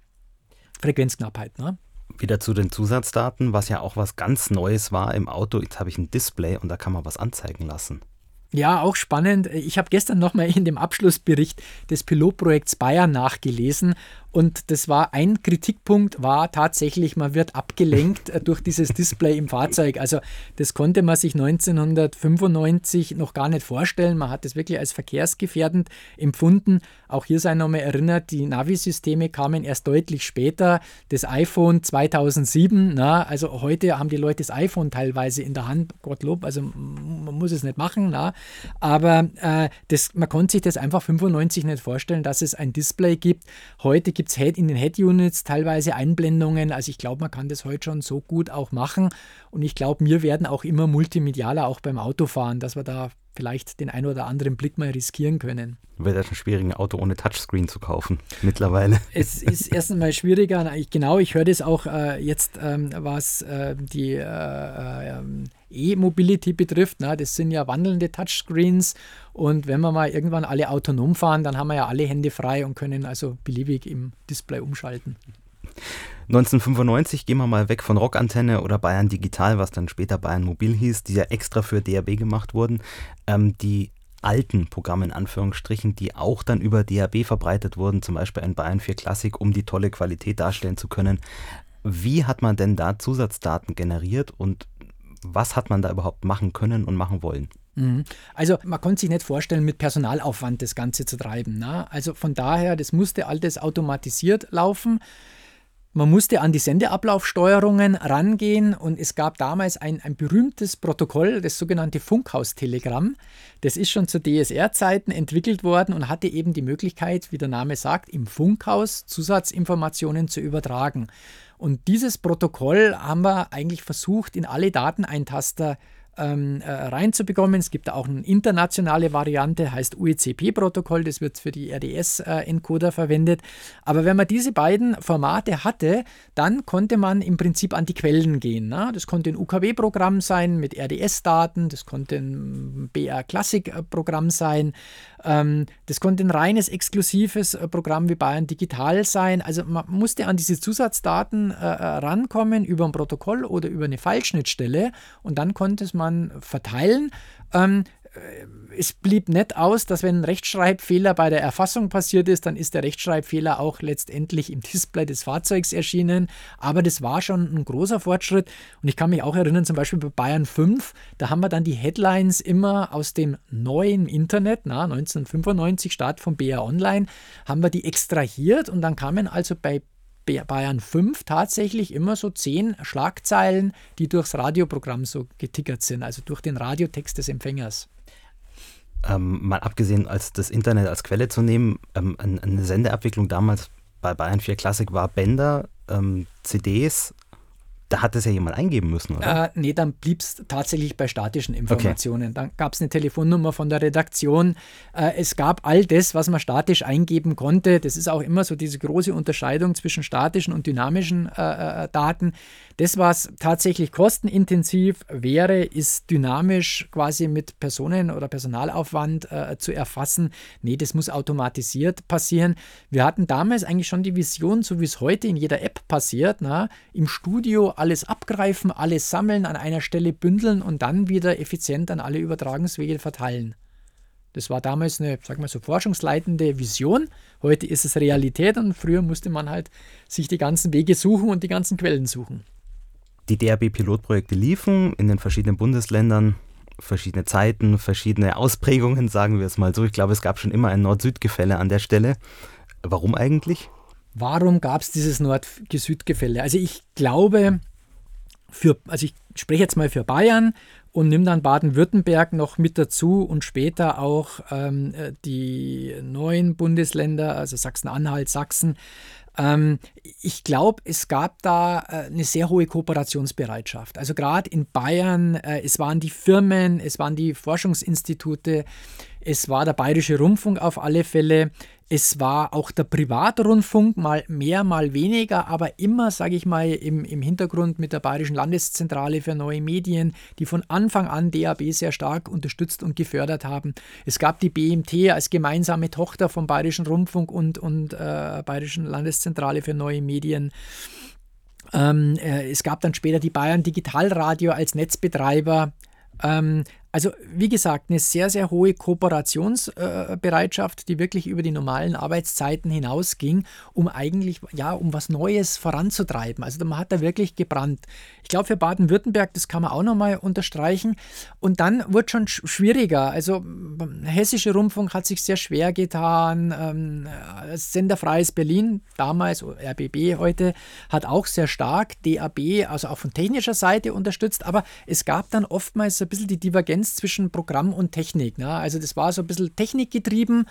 Frequenzknappheit, ne? Wieder zu den Zusatzdaten, was ja auch was ganz Neues war im Auto. Jetzt habe ich ein Display und da kann man was anzeigen lassen. Ja, auch spannend. Ich habe gestern nochmal in dem Abschlussbericht des Pilotprojekts Bayern nachgelesen und das war ein Kritikpunkt, war tatsächlich, man wird abgelenkt äh, durch dieses Display im Fahrzeug. Also das konnte man sich 1995 noch gar nicht vorstellen. Man hat es wirklich als verkehrsgefährdend empfunden. Auch hier sei nochmal erinnert, die Navi-Systeme kamen erst deutlich später. Das iPhone 2007, na, also heute haben die Leute das iPhone teilweise in der Hand, Gottlob, also man muss es nicht machen, na, aber äh, das, man konnte sich das einfach 95 nicht vorstellen, dass es ein Display gibt. Heute gibt es in den Head-Units teilweise Einblendungen. Also ich glaube, man kann das heute schon so gut auch machen. Und ich glaube, wir werden auch immer multimedialer, auch beim Autofahren, dass wir da vielleicht den ein oder anderen Blick mal riskieren können. Wird ja schon schwierig, ein Auto ohne Touchscreen zu kaufen mittlerweile. Es ist erst einmal schwieriger. Genau, ich höre das auch äh, jetzt, ähm, was äh, die äh, ähm, E-Mobility betrifft. Na, das sind ja wandelnde Touchscreens und wenn wir mal irgendwann alle autonom fahren, dann haben wir ja alle Hände frei und können also beliebig im Display umschalten. 1995 gehen wir mal weg von Rockantenne oder Bayern Digital, was dann später Bayern Mobil hieß, die ja extra für DAB gemacht wurden. Ähm, die alten Programme in Anführungsstrichen, die auch dann über DAB verbreitet wurden, zum Beispiel ein Bayern 4 Classic, um die tolle Qualität darstellen zu können. Wie hat man denn da Zusatzdaten generiert und was hat man da überhaupt machen können und machen wollen? Mhm. Also man konnte sich nicht vorstellen, mit Personalaufwand das Ganze zu treiben. Ne? Also von daher, das musste alles automatisiert laufen. Man musste an die Sendeablaufsteuerungen rangehen und es gab damals ein, ein berühmtes Protokoll, das sogenannte Funkhaustelegramm. Das ist schon zu DSR-Zeiten entwickelt worden und hatte eben die Möglichkeit, wie der Name sagt, im Funkhaus Zusatzinformationen zu übertragen. Und dieses Protokoll haben wir eigentlich versucht, in alle Dateneintaster ähm, äh, reinzubekommen. Es gibt auch eine internationale Variante, heißt UECP-Protokoll, das wird für die RDS-Encoder äh, verwendet. Aber wenn man diese beiden Formate hatte, dann konnte man im Prinzip an die Quellen gehen. Ne? Das konnte ein UKW-Programm sein mit RDS-Daten, das konnte ein BR-Classic-Programm sein, ähm, das konnte ein reines exklusives äh, Programm wie Bayern Digital sein. Also man musste an diese Zusatzdaten äh, äh, rankommen über ein Protokoll oder über eine Fallschnittstelle und dann konnte es man verteilen. Ähm, äh, es blieb nicht aus, dass wenn ein Rechtschreibfehler bei der Erfassung passiert ist, dann ist der Rechtschreibfehler auch letztendlich im Display des Fahrzeugs erschienen. Aber das war schon ein großer Fortschritt. Und ich kann mich auch erinnern, zum Beispiel bei Bayern 5, da haben wir dann die Headlines immer aus dem neuen Internet, na, 1995, Start von BR Online, haben wir die extrahiert und dann kamen also bei Bayern 5 tatsächlich immer so zehn Schlagzeilen, die durchs Radioprogramm so getickert sind, also durch den Radiotext des Empfängers. Ähm, mal abgesehen als das Internet als Quelle zu nehmen, ähm, eine Sendeabwicklung damals bei Bayern 4 Classic war Bänder, ähm, CDs, da hat es ja jemand eingeben müssen, oder? Äh, nee, dann blieb es tatsächlich bei statischen Informationen. Okay. Dann gab es eine Telefonnummer von der Redaktion. Äh, es gab all das, was man statisch eingeben konnte. Das ist auch immer so diese große Unterscheidung zwischen statischen und dynamischen äh, äh Daten. Das, was tatsächlich kostenintensiv wäre, ist dynamisch quasi mit Personen- oder Personalaufwand äh, zu erfassen. Nee, das muss automatisiert passieren. Wir hatten damals eigentlich schon die Vision, so wie es heute in jeder App passiert, na, im Studio alles abgreifen, alles sammeln, an einer Stelle bündeln und dann wieder effizient an alle Übertragungswege verteilen. Das war damals eine, sag mal so, forschungsleitende Vision. Heute ist es Realität und früher musste man halt sich die ganzen Wege suchen und die ganzen Quellen suchen. Die DRB-Pilotprojekte liefen in den verschiedenen Bundesländern, verschiedene Zeiten, verschiedene Ausprägungen, sagen wir es mal so. Ich glaube, es gab schon immer ein Nord-Süd-Gefälle an der Stelle. Warum eigentlich? Warum gab es dieses Nord-Süd-Gefälle? Also ich glaube, für, also ich spreche jetzt mal für Bayern und nimm dann Baden-Württemberg noch mit dazu und später auch ähm, äh, die neuen Bundesländer, also Sachsen-Anhalt, Sachsen. Ähm, ich glaube, es gab da äh, eine sehr hohe Kooperationsbereitschaft. Also gerade in Bayern, äh, es waren die Firmen, es waren die Forschungsinstitute, es war der Bayerische Rundfunk auf alle Fälle. Es war auch der Privatrundfunk, mal mehr, mal weniger, aber immer, sage ich mal, im, im Hintergrund mit der Bayerischen Landeszentrale für neue Medien, die von Anfang an DAB sehr stark unterstützt und gefördert haben. Es gab die BMT als gemeinsame Tochter vom Bayerischen Rundfunk und, und äh, Bayerischen Landeszentrale für neue Medien. Ähm, äh, es gab dann später die Bayern Digitalradio als Netzbetreiber. Ähm, also wie gesagt, eine sehr, sehr hohe Kooperationsbereitschaft, die wirklich über die normalen Arbeitszeiten hinausging, um eigentlich ja, um was Neues voranzutreiben. Also man hat da wirklich gebrannt. Ich glaube, für Baden-Württemberg, das kann man auch nochmal unterstreichen. Und dann wird schon schwieriger. Also hessische Rundfunk hat sich sehr schwer getan. Ähm, Senderfreies Berlin, damals RBB heute, hat auch sehr stark DAB, also auch von technischer Seite unterstützt. Aber es gab dann oftmals ein bisschen die Divergenz Differenz zwischen Programm und Technik. Ne? Also das war so ein bisschen technikgetrieben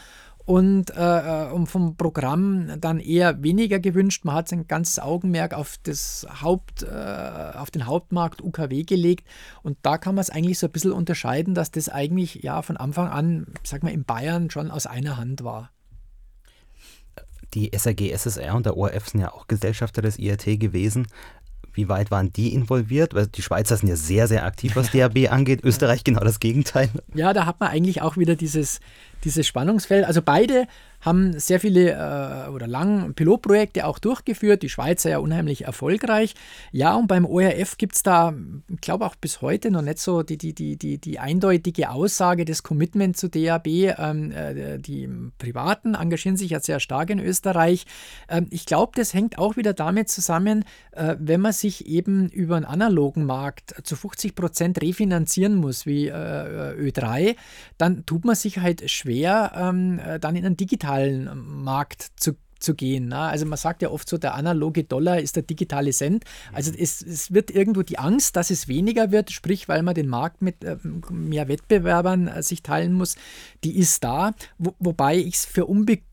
und äh, äh vom Programm dann eher weniger gewünscht. Man hat sein ganzes Augenmerk auf, das Haupt, äh, auf den Hauptmarkt UKW gelegt und da kann man es eigentlich so ein bisschen unterscheiden, dass das eigentlich ja von Anfang an, sag mal, in Bayern schon aus einer Hand war. Die SAG SSR und der ORF sind ja auch Gesellschafter des IRT gewesen. Wie weit waren die involviert? Weil die Schweizer sind ja sehr, sehr aktiv, was DAB angeht. Österreich genau das Gegenteil. Ja, da hat man eigentlich auch wieder dieses, dieses Spannungsfeld. Also beide haben sehr viele äh, oder lang Pilotprojekte auch durchgeführt, die Schweizer ja unheimlich erfolgreich. Ja, und beim ORF gibt es da, ich glaube auch bis heute noch nicht so die, die, die, die, die eindeutige Aussage, des Commitment zu DAB. Ähm, äh, die Privaten engagieren sich ja sehr stark in Österreich. Ähm, ich glaube, das hängt auch wieder damit zusammen, äh, wenn man sich eben über einen analogen Markt zu 50 Prozent refinanzieren muss, wie äh, Ö3, dann tut man sich halt schwer, ähm, äh, dann in einen digitalen digitalen Markt zu zu gehen. Ne? Also man sagt ja oft so, der analoge Dollar ist der digitale Cent. Also mhm. es, es wird irgendwo die Angst, dass es weniger wird, sprich, weil man den Markt mit äh, mehr Wettbewerbern äh, sich teilen muss, die ist da. Wo, wobei ich es für unbegründet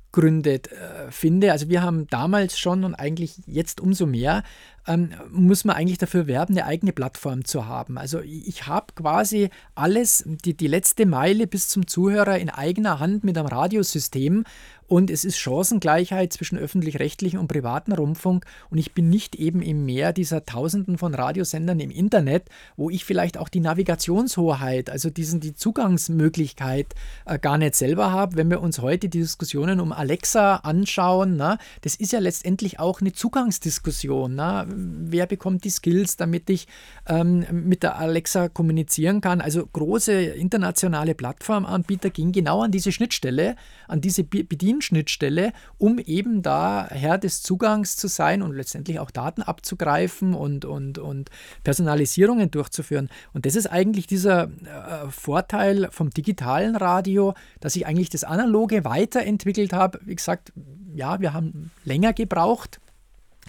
äh, finde. Also wir haben damals schon und eigentlich jetzt umso mehr ähm, muss man eigentlich dafür werben, eine eigene Plattform zu haben. Also ich habe quasi alles, die, die letzte Meile bis zum Zuhörer in eigener Hand mit einem Radiosystem und es ist Chancengleichheit zwischen öffentlich-rechtlichen und privaten Rundfunk und ich bin nicht eben im Meer dieser Tausenden von Radiosendern im Internet, wo ich vielleicht auch die Navigationshoheit, also diesen, die Zugangsmöglichkeit äh, gar nicht selber habe. Wenn wir uns heute die Diskussionen um Alexa anschauen, na, das ist ja letztendlich auch eine Zugangsdiskussion. Na wer bekommt die Skills, damit ich ähm, mit der Alexa kommunizieren kann. Also große internationale Plattformanbieter gehen genau an diese Schnittstelle, an diese Bedienschnittstelle, um eben da Herr des Zugangs zu sein und letztendlich auch Daten abzugreifen und, und, und Personalisierungen durchzuführen. Und das ist eigentlich dieser äh, Vorteil vom digitalen Radio, dass ich eigentlich das Analoge weiterentwickelt habe. Wie gesagt, ja, wir haben länger gebraucht,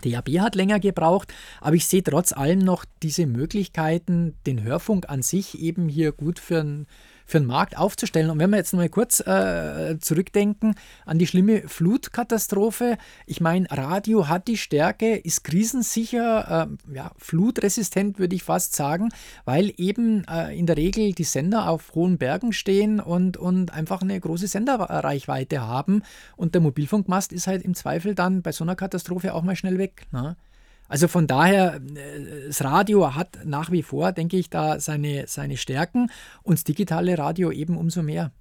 DAB hat länger gebraucht, aber ich sehe trotz allem noch diese Möglichkeiten, den Hörfunk an sich eben hier gut für ein für den Markt aufzustellen. Und wenn wir jetzt mal kurz äh, zurückdenken an die schlimme Flutkatastrophe, ich meine, Radio hat die Stärke, ist krisensicher, äh, ja, flutresistent würde ich fast sagen, weil eben äh, in der Regel die Sender auf hohen Bergen stehen und, und einfach eine große Senderreichweite haben. Und der Mobilfunkmast ist halt im Zweifel dann bei so einer Katastrophe auch mal schnell weg. Ne? Also von daher, äh, das Radio hat nach wie vor, denke ich, da seine, seine Stärken und das digitale Radio eben umso mehr.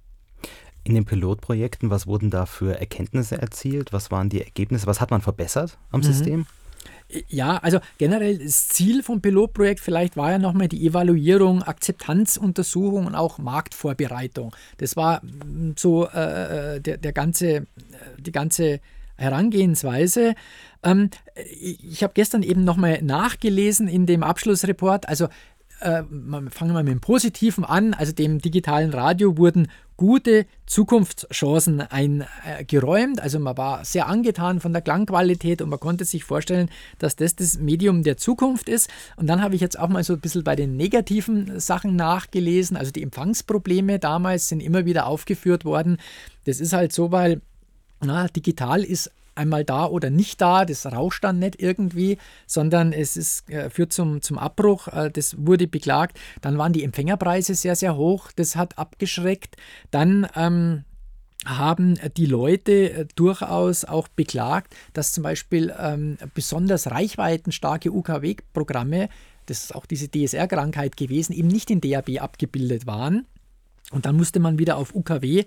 In den Pilotprojekten, was wurden da für Erkenntnisse erzielt? Was waren die Ergebnisse? Was hat man verbessert am mhm. System? Ja, also generell das Ziel vom Pilotprojekt vielleicht war ja nochmal die Evaluierung, Akzeptanzuntersuchung und auch Marktvorbereitung. Das war mm, so äh, äh, der, der ganze, äh, die ganze Herangehensweise. Ähm, ich habe gestern eben nochmal nachgelesen in dem Abschlussreport. Also äh, fangen wir mit dem Positiven an. Also dem digitalen Radio wurden gute Zukunftschancen eingeräumt. Also man war sehr angetan von der Klangqualität und man konnte sich vorstellen, dass das das Medium der Zukunft ist. Und dann habe ich jetzt auch mal so ein bisschen bei den negativen Sachen nachgelesen. Also die Empfangsprobleme damals sind immer wieder aufgeführt worden. Das ist halt so, weil na, digital ist einmal da oder nicht da. Das rauscht dann nicht irgendwie, sondern es ist, äh, führt zum, zum Abbruch. Äh, das wurde beklagt. Dann waren die Empfängerpreise sehr, sehr hoch. Das hat abgeschreckt. Dann ähm, haben die Leute äh, durchaus auch beklagt, dass zum Beispiel ähm, besonders reichweitenstarke UKW-Programme, das ist auch diese DSR-Krankheit gewesen, eben nicht in DAB abgebildet waren. Und dann musste man wieder auf UKW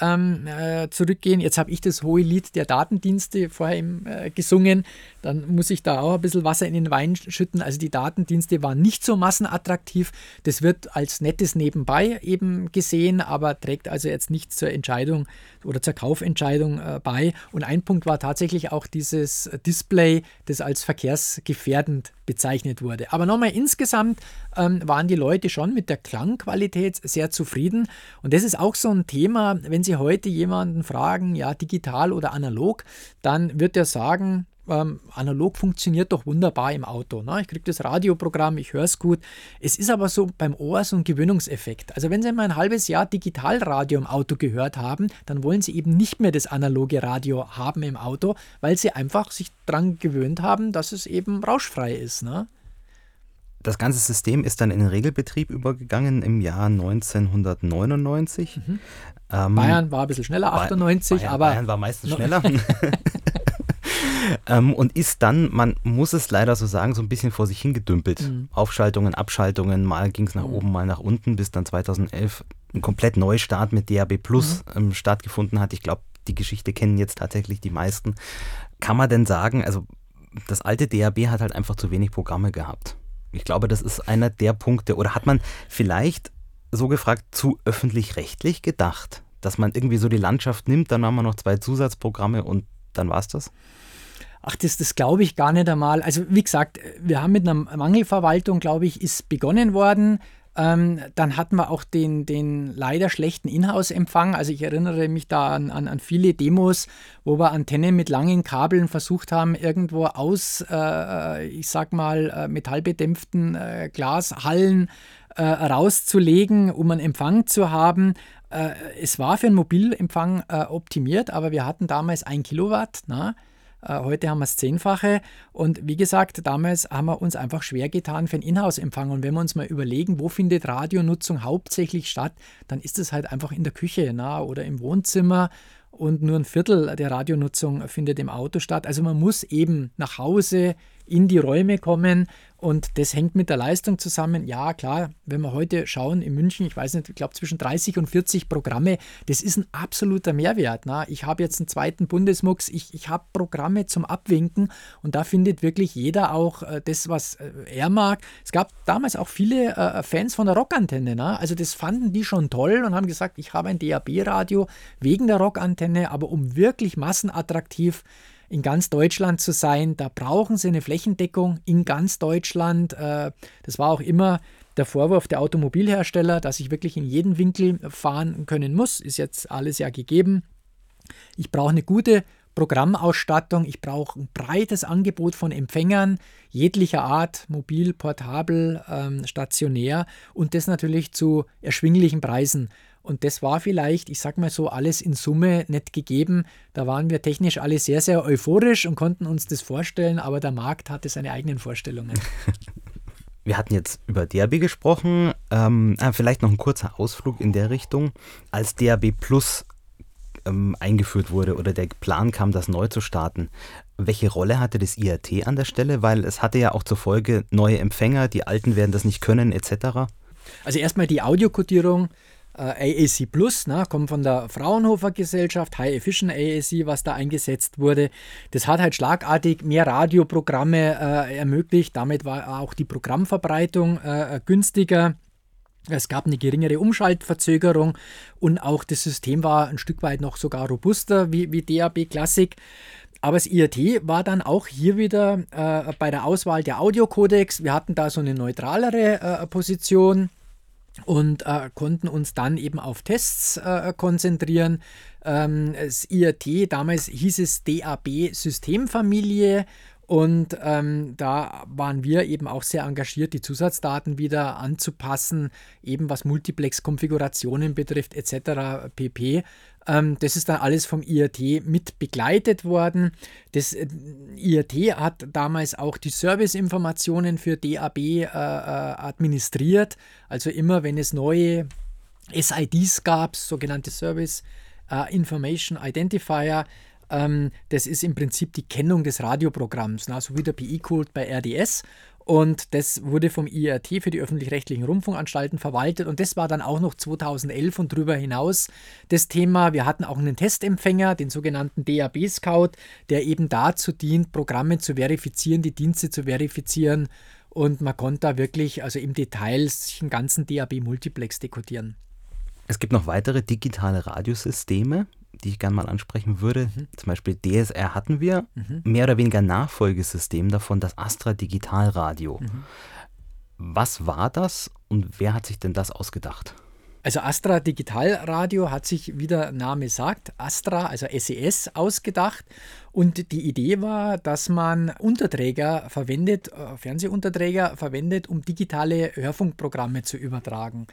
ähm, äh, zurückgehen. Jetzt habe ich das hohe Lied der Datendienste vorher im, äh, gesungen. Dann muss ich da auch ein bisschen Wasser in den Wein schütten. Also die Datendienste waren nicht so massenattraktiv. Das wird als nettes Nebenbei eben gesehen, aber trägt also jetzt nichts zur Entscheidung oder zur Kaufentscheidung äh, bei. Und ein Punkt war tatsächlich auch dieses Display, das als verkehrsgefährdend bezeichnet wurde. Aber nochmal insgesamt ähm, waren die Leute schon mit der Klangqualität sehr zufrieden. Und das ist auch so ein Thema, wenn Sie heute jemanden fragen, ja, digital oder analog, dann wird er sagen, ähm, analog funktioniert doch wunderbar im Auto. Ne? Ich kriege das Radioprogramm, ich höre es gut. Es ist aber so beim Ohr so ein Gewöhnungseffekt. Also wenn Sie mal ein halbes Jahr Digitalradio im Auto gehört haben, dann wollen Sie eben nicht mehr das analoge Radio haben im Auto, weil Sie einfach sich daran gewöhnt haben, dass es eben rauschfrei ist. Ne? Das ganze System ist dann in den Regelbetrieb übergegangen im Jahr 1999. Mhm. Ähm, Bayern war ein bisschen schneller, 98, Bayern, aber. Bayern war meistens schneller. ähm, und ist dann, man muss es leider so sagen, so ein bisschen vor sich hingedümpelt. Mhm. Aufschaltungen, Abschaltungen, mal ging es nach mhm. oben, mal nach unten, bis dann 2011 ein komplett Neustart mit DAB Plus mhm. ähm, stattgefunden hat. Ich glaube, die Geschichte kennen jetzt tatsächlich die meisten. Kann man denn sagen, also das alte DAB hat halt einfach zu wenig Programme gehabt. Ich glaube, das ist einer der Punkte. Oder hat man vielleicht so gefragt, zu öffentlich-rechtlich gedacht? Dass man irgendwie so die Landschaft nimmt, dann haben wir noch zwei Zusatzprogramme und dann war es das? Ach, das, das glaube ich gar nicht einmal. Also wie gesagt, wir haben mit einer Mangelverwaltung, glaube ich, ist begonnen worden. Ähm, dann hatten wir auch den, den leider schlechten Inhouse-Empfang. Also ich erinnere mich da an, an, an, viele Demos, wo wir Antennen mit langen Kabeln versucht haben, irgendwo aus, äh, ich sag mal, äh, metallbedämpften äh, Glashallen äh, rauszulegen, um einen Empfang zu haben. Äh, es war für einen Mobilempfang äh, optimiert, aber wir hatten damals ein Kilowatt. Na? Äh, heute haben wir das Zehnfache. Und wie gesagt, damals haben wir uns einfach schwer getan für einen Inhouse-Empfang. Und wenn wir uns mal überlegen, wo findet Radionutzung hauptsächlich statt, dann ist es halt einfach in der Küche na, oder im Wohnzimmer. Und nur ein Viertel der Radionutzung findet im Auto statt. Also man muss eben nach Hause in die Räume kommen und das hängt mit der Leistung zusammen. Ja, klar, wenn wir heute schauen in München, ich weiß nicht, ich glaube zwischen 30 und 40 Programme, das ist ein absoluter Mehrwert. Na? Ich habe jetzt einen zweiten Bundesmux, ich, ich habe Programme zum Abwinken und da findet wirklich jeder auch äh, das, was äh, er mag. Es gab damals auch viele äh, Fans von der Rockantenne. Na? Also das fanden die schon toll und haben gesagt, ich habe ein DAB-Radio wegen der Rockantenne, aber um wirklich massenattraktiv in ganz Deutschland zu sein. Da brauchen sie eine Flächendeckung in ganz Deutschland. Äh, das war auch immer der Vorwurf der Automobilhersteller, dass ich wirklich in jeden Winkel fahren können muss. Ist jetzt alles ja gegeben. Ich brauche eine gute Programmausstattung. Ich brauche ein breites Angebot von Empfängern jeglicher Art, mobil, portabel, ähm, stationär und das natürlich zu erschwinglichen Preisen. Und das war vielleicht, ich sag mal so, alles in Summe nicht gegeben. Da waren wir technisch alle sehr, sehr euphorisch und konnten uns das vorstellen, aber der Markt hatte seine eigenen Vorstellungen. Wir hatten jetzt über DAB gesprochen. Ähm, ah, vielleicht noch ein kurzer Ausflug in der Richtung. Als DAB Plus ähm, eingeführt wurde oder der Plan kam, das neu zu starten, welche Rolle hatte das IRT an der Stelle? Weil es hatte ja auch zur Folge neue Empfänger, die alten werden das nicht können, etc. Also erstmal die Audiokodierung äh, AAC Plus, ne, kommt von der Fraunhofer Gesellschaft, High Efficient AAC, was da eingesetzt wurde. Das hat halt schlagartig mehr Radioprogramme äh, ermöglicht. Damit war auch die Programmverbreitung äh, günstiger. Es gab eine geringere Umschaltverzögerung und auch das System war ein Stück weit noch sogar robuster wie, wie DAB Classic. Aber das IRT war dann auch hier wieder äh, bei der Auswahl der Audiocodecs. Wir hatten da so eine neutralere äh, Position und äh, konnten uns dann eben auf Tests äh, konzentrieren. Ähm, das IRT, damals hieß es DAB Systemfamilie und ähm, da waren wir eben auch sehr engagiert, die Zusatzdaten wieder anzupassen, eben was Multiplex-Konfigurationen betrifft etc. pp. Ähm, das ist dann alles vom IRT mit begleitet worden. Das äh, IRT hat damals auch die Serviceinformationen für DAB äh, äh, administriert. Also immer wenn es neue SIDs gab, sogenannte Service äh, Information Identifier, ähm, das ist im Prinzip die Kennung des Radioprogramms, na, so wie der PI-Code bei RDS. Und das wurde vom IRT für die öffentlich-rechtlichen Rundfunkanstalten verwaltet. Und das war dann auch noch 2011 und darüber hinaus das Thema. Wir hatten auch einen Testempfänger, den sogenannten DAB Scout, der eben dazu dient, Programme zu verifizieren, die Dienste zu verifizieren. Und man konnte da wirklich, also im Detail, sich einen ganzen DAB-Multiplex dekodieren. Es gibt noch weitere digitale Radiosysteme, die ich gerne mal ansprechen würde. Mhm. Zum Beispiel DSR hatten wir, mhm. mehr oder weniger Nachfolgesystem davon, das Astra Digitalradio. Mhm. Was war das und wer hat sich denn das ausgedacht? Also Astra Digitalradio hat sich, wie der Name sagt, Astra, also SES, ausgedacht. Und die Idee war, dass man Unterträger verwendet, äh, Fernsehunterträger verwendet, um digitale Hörfunkprogramme zu übertragen.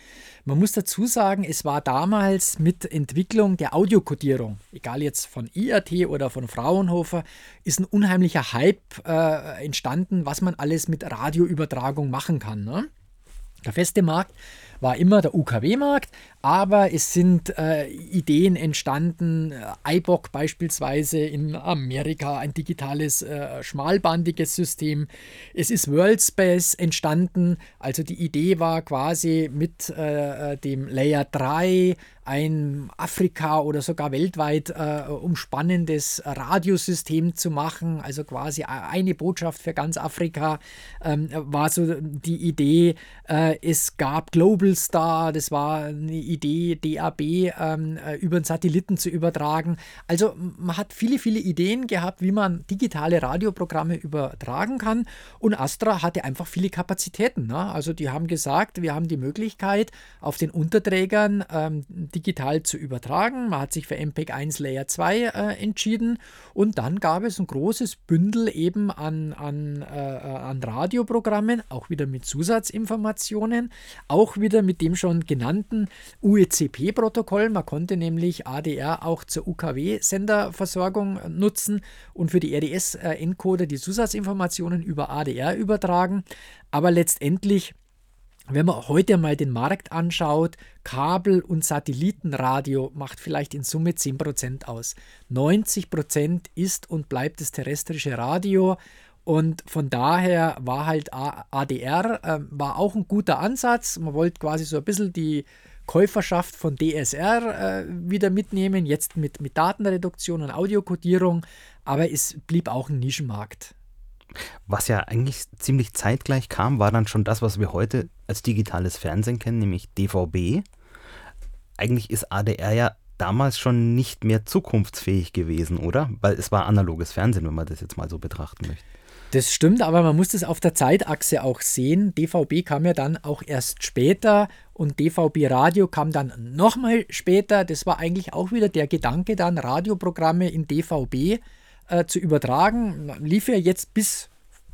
Man muss dazu sagen, es war damals mit Entwicklung der Audiokodierung, egal jetzt von IRT oder von Fraunhofer, ist ein unheimlicher Hype äh, entstanden, was man alles mit Radioübertragung machen kann. Ne? Der feste Markt war immer der UKW-Markt, aber es sind äh, Ideen entstanden, äh, iBock beispielsweise in Amerika, ein digitales äh, schmalbandiges System. Es ist WorldSpace entstanden, also die Idee war quasi mit äh, dem Layer 3 ein Afrika oder sogar weltweit äh, umspannendes Radiosystem zu machen, also quasi eine Botschaft für ganz Afrika, ähm, war so die Idee. Äh, es gab Global Star, das war eine Idee, DAB ähm, äh, über den Satelliten zu übertragen. Also man hat viele, viele Ideen gehabt, wie man digitale Radioprogramme übertragen kann und Astra hatte einfach viele Kapazitäten. Ne? Also die haben gesagt, wir haben die Möglichkeit, auf den Unterträgern ähm, digital zu übertragen. Man hat sich für MPEG 1 Layer 2 äh, entschieden und dann gab es ein großes Bündel eben an, an, äh, an Radioprogrammen, auch wieder mit Zusatzinformationen, auch wieder mit dem schon genannten UECP-Protokoll. Man konnte nämlich ADR auch zur UKW-Senderversorgung nutzen und für die RDS-Encoder die Zusatzinformationen über ADR übertragen. Aber letztendlich wenn man heute mal den Markt anschaut, Kabel- und Satellitenradio macht vielleicht in Summe 10% aus. 90% ist und bleibt das terrestrische Radio. Und von daher war halt ADR äh, war auch ein guter Ansatz. Man wollte quasi so ein bisschen die Käuferschaft von DSR äh, wieder mitnehmen, jetzt mit, mit Datenreduktion und Audiokodierung. Aber es blieb auch ein Nischenmarkt. Was ja eigentlich ziemlich zeitgleich kam, war dann schon das, was wir heute als digitales Fernsehen kennen, nämlich DVB. Eigentlich ist ADR ja damals schon nicht mehr zukunftsfähig gewesen, oder? Weil es war analoges Fernsehen, wenn man das jetzt mal so betrachten möchte. Das stimmt, aber man muss das auf der Zeitachse auch sehen. DVB kam ja dann auch erst später und DVB Radio kam dann nochmal später. Das war eigentlich auch wieder der Gedanke, dann Radioprogramme in DVB äh, zu übertragen. Lief ja jetzt bis,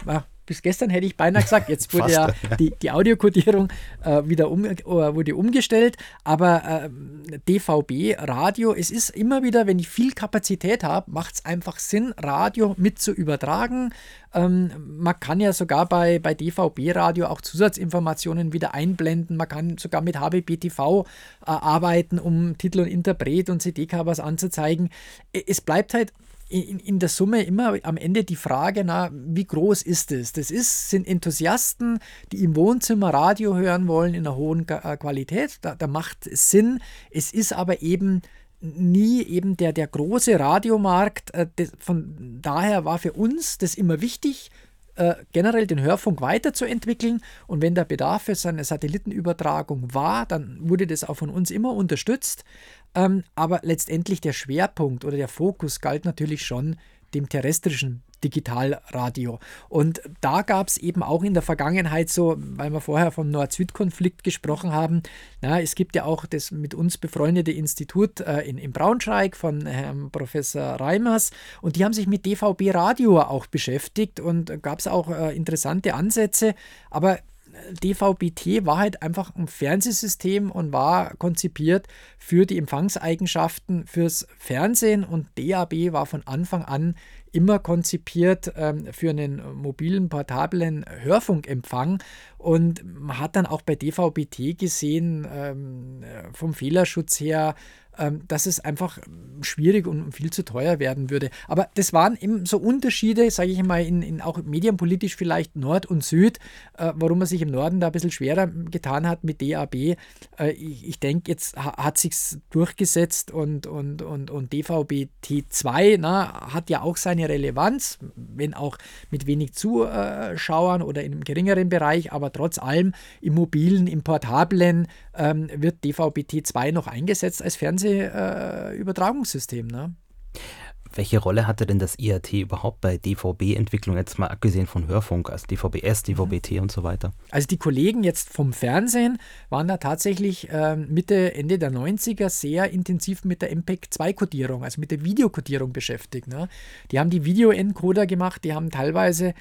äh, bis gestern hätte ich beinahe gesagt, jetzt wurde ja die, die Audiokodierung äh, wieder um, äh, wurde umgestellt, aber äh, DVB, Radio, es ist immer wieder, wenn ich viel Kapazität habe, macht es einfach Sinn, Radio mit zu übertragen. Ähm, man kann ja sogar bei, bei DVB-Radio auch Zusatzinformationen wieder einblenden. Man kann sogar mit HBBTV äh, arbeiten, um Titel und Interpret und CD-Covers anzuzeigen. Es bleibt halt in, in der Summe immer am Ende die Frage, na, wie groß ist es? Das ist, sind Enthusiasten, die im Wohnzimmer Radio hören wollen in einer hohen äh, Qualität. Da, da macht es Sinn. Es ist aber eben nie eben der, der große Radiomarkt. Äh, von daher war für uns das immer wichtig, äh, generell den Hörfunk weiterzuentwickeln. Und wenn der Bedarf für seine Satellitenübertragung war, dann wurde das auch von uns immer unterstützt. Ähm, aber letztendlich der Schwerpunkt oder der Fokus galt natürlich schon dem terrestrischen Digitalradio. Und da gab es eben auch in der Vergangenheit so, weil wir vorher vom Nord-Süd-Konflikt gesprochen haben, na, es gibt ja auch das mit uns befreundete Institut äh, in, in Braunschweig von Herrn Professor Reimers und die haben sich mit DVB Radio auch beschäftigt und gab es auch äh, interessante Ansätze, aber DVB-T war halt einfach ein Fernsehsystem und war konzipiert für die Empfangseigenschaften fürs Fernsehen und DAB war von Anfang an immer konzipiert ähm, für einen mobilen, portablen Hörfunkempfang. Und man hat dann auch bei DVB-T gesehen, ähm, vom Fehlerschutz her, dass es einfach schwierig und viel zu teuer werden würde. Aber das waren eben so Unterschiede, sage ich mal, in, in, auch medienpolitisch vielleicht Nord und Süd, äh, warum man sich im Norden da ein bisschen schwerer getan hat mit DAB. Äh, ich, ich denke, jetzt ha, hat sich durchgesetzt und, und, und, und DVB T2 na, hat ja auch seine Relevanz, wenn auch mit wenig Zuschauern oder in einem geringeren Bereich, aber trotz allem im mobilen, im portablen ähm, wird DVB T2 noch eingesetzt als Fernseh Fernsehübertragungssystem. Äh, ne? Welche Rolle hatte denn das IAT überhaupt bei DVB-Entwicklung, jetzt mal abgesehen von Hörfunk, also DVB-S, DVB-T mhm. und so weiter? Also die Kollegen jetzt vom Fernsehen waren da tatsächlich äh, Mitte, Ende der 90er sehr intensiv mit der MPEG-2-Kodierung, also mit der Videokodierung beschäftigt. Ne? Die haben die Video-Encoder gemacht, die haben teilweise,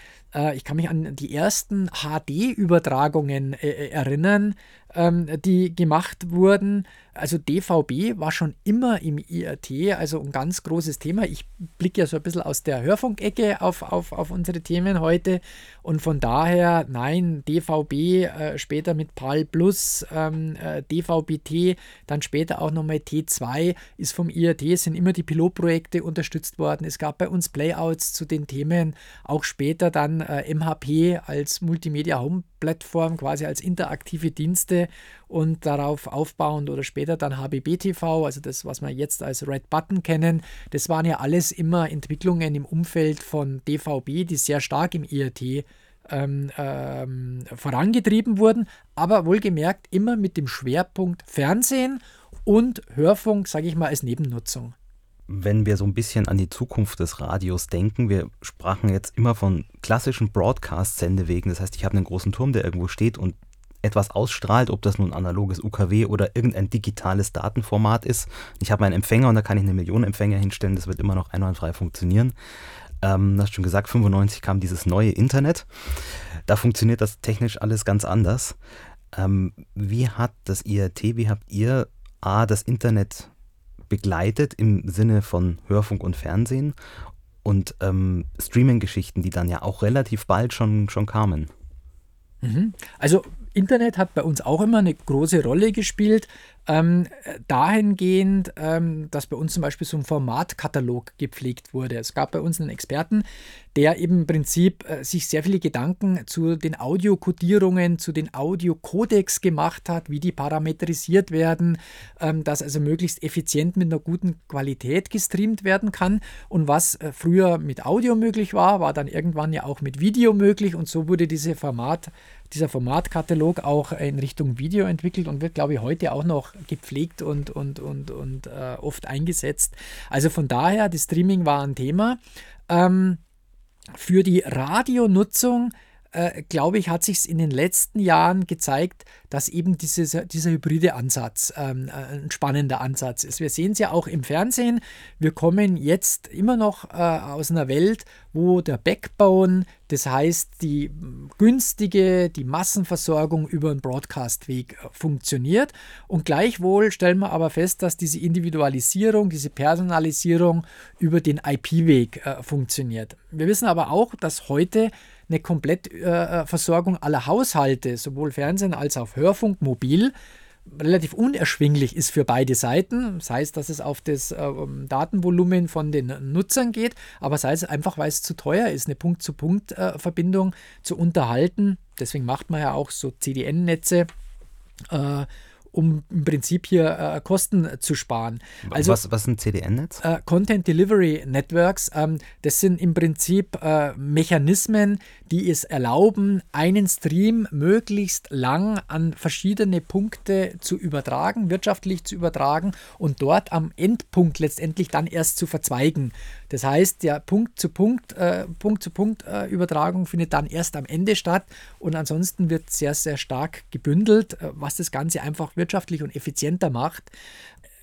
ich kann mich an die ersten HD-Übertragungen äh, äh, erinnern, ähm, die gemacht wurden. Also DVB war schon immer im IRT, also ein ganz großes Thema. Ich blicke ja so ein bisschen aus der Hörfunkecke auf, auf, auf unsere Themen heute und von daher, nein, DVB, äh, später mit PAL Plus, ähm, äh, DVB-T, dann später auch nochmal T2, ist vom IRT, sind immer die Pilotprojekte unterstützt worden. Es gab bei uns Playouts zu den Themen, auch später dann äh, MHP als Multimedia-Home-Plattform, quasi als interaktive Dienste und darauf aufbauend oder später dann HBB TV, also das, was wir jetzt als Red Button kennen, das waren ja alles immer Entwicklungen im Umfeld von DVB, die sehr stark im IRT ähm, ähm, vorangetrieben wurden, aber wohlgemerkt immer mit dem Schwerpunkt Fernsehen und Hörfunk, sage ich mal, als Nebennutzung wenn wir so ein bisschen an die Zukunft des Radios denken, wir sprachen jetzt immer von klassischen Broadcast-Sendewegen. Das heißt, ich habe einen großen Turm, der irgendwo steht und etwas ausstrahlt, ob das nun analoges UKW oder irgendein digitales Datenformat ist. Ich habe einen Empfänger und da kann ich eine Million Empfänger hinstellen, das wird immer noch einwandfrei funktionieren. Ähm, du hast schon gesagt, 95 kam dieses neue Internet. Da funktioniert das technisch alles ganz anders. Ähm, wie hat das IRT, wie habt ihr A, das Internet begleitet im Sinne von Hörfunk und Fernsehen und ähm, Streaming-Geschichten, die dann ja auch relativ bald schon, schon kamen? Mhm. Also Internet hat bei uns auch immer eine große Rolle gespielt. Ähm, dahingehend, ähm, dass bei uns zum Beispiel so ein Formatkatalog gepflegt wurde. Es gab bei uns einen Experten, der eben im Prinzip äh, sich sehr viele Gedanken zu den Audiokodierungen, zu den Audiocodecs gemacht hat, wie die parametrisiert werden, ähm, dass also möglichst effizient mit einer guten Qualität gestreamt werden kann. Und was äh, früher mit Audio möglich war, war dann irgendwann ja auch mit Video möglich. Und so wurde diese Format dieser Formatkatalog auch in Richtung Video entwickelt und wird, glaube ich, heute auch noch gepflegt und, und, und, und äh, oft eingesetzt. Also von daher, das Streaming war ein Thema. Ähm, für die Radionutzung äh, glaube ich, hat sich in den letzten Jahren gezeigt, dass eben dieses, dieser hybride Ansatz ähm, äh, ein spannender Ansatz ist. Wir sehen es ja auch im Fernsehen. Wir kommen jetzt immer noch äh, aus einer Welt, wo der Backbone, das heißt die günstige, die Massenversorgung über einen Broadcast-Weg äh, funktioniert. Und gleichwohl stellen wir aber fest, dass diese Individualisierung, diese Personalisierung über den IP-Weg äh, funktioniert. Wir wissen aber auch, dass heute eine Komplettversorgung äh, aller Haushalte, sowohl Fernsehen als auch Hörfunk, mobil, relativ unerschwinglich ist für beide Seiten. Sei es, dass es auf das äh, Datenvolumen von den Nutzern geht, aber sei es einfach, weil es zu teuer ist, eine Punkt-zu-Punkt-Verbindung äh, zu unterhalten. Deswegen macht man ja auch so CDN-Netze. Äh, um im Prinzip hier äh, Kosten zu sparen. Also, was, was sind CDN-Netz? Äh, Content Delivery Networks, ähm, das sind im Prinzip äh, Mechanismen, die es erlauben, einen Stream möglichst lang an verschiedene Punkte zu übertragen, wirtschaftlich zu übertragen und dort am Endpunkt letztendlich dann erst zu verzweigen. Das heißt, der Punkt zu Punkt, äh, Punkt zu Punkt äh, Übertragung findet dann erst am Ende statt und ansonsten wird sehr, sehr stark gebündelt, äh, was das Ganze einfach wirtschaftlich und effizienter macht.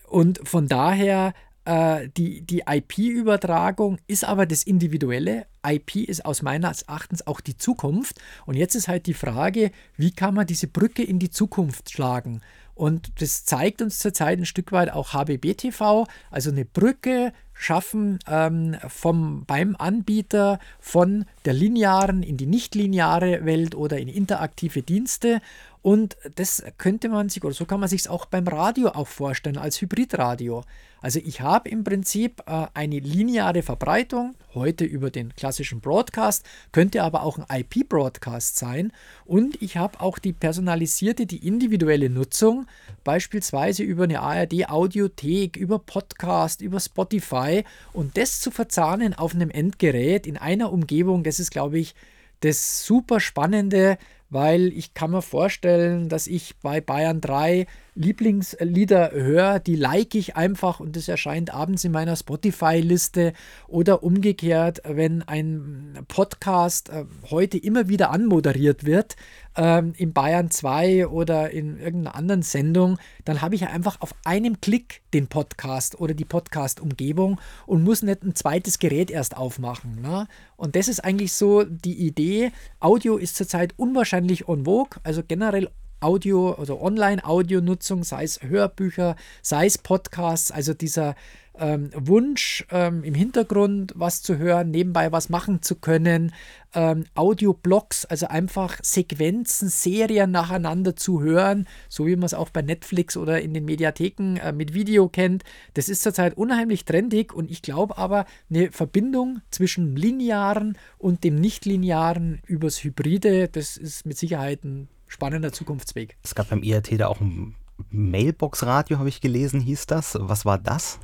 Und von daher äh, die, die IP-Übertragung ist aber das Individuelle. IP ist aus meines Erachtens auch die Zukunft. Und jetzt ist halt die Frage, wie kann man diese Brücke in die Zukunft schlagen? Und das zeigt uns zurzeit ein Stück weit auch HBB TV, also eine Brücke schaffen ähm, vom, beim Anbieter von der linearen in die nichtlineare Welt oder in interaktive Dienste. Und das könnte man sich, oder so kann man sich es auch beim Radio auch vorstellen, als Hybridradio. Also ich habe im Prinzip äh, eine lineare Verbreitung, heute über den klassischen Broadcast, könnte aber auch ein IP-Broadcast sein. Und ich habe auch die personalisierte, die individuelle Nutzung, beispielsweise über eine ARD-Audiothek, über Podcast, über Spotify. Und das zu verzahnen auf einem Endgerät in einer Umgebung, das ist, glaube ich, das super Spannende, weil ich kann mir vorstellen, dass ich bei Bayern 3 Lieblingslieder höre, die like ich einfach und das erscheint abends in meiner Spotify-Liste oder umgekehrt, wenn ein Podcast äh, heute immer wieder anmoderiert wird, ähm, in Bayern 2 oder in irgendeiner anderen Sendung, dann habe ich einfach auf einem Klick den Podcast oder die Podcast-Umgebung und muss nicht ein zweites Gerät erst aufmachen. Ne? Und das ist eigentlich so die Idee. Audio ist zurzeit unwahrscheinlich on vogue, also generell Audio, also Online-Audio-Nutzung, sei es Hörbücher, sei es Podcasts, also dieser ähm, Wunsch ähm, im Hintergrund was zu hören, nebenbei was machen zu können, ähm, Audioblogs, also einfach Sequenzen, Serien nacheinander zu hören, so wie man es auch bei Netflix oder in den Mediatheken äh, mit Video kennt. Das ist zurzeit unheimlich trendig und ich glaube aber, eine Verbindung zwischen linearen und dem nicht-linearen übers Hybride, das ist mit Sicherheit ein spannender Zukunftsweg. Es gab beim IRT da auch ein Mailbox-Radio, habe ich gelesen, hieß das. Was war das?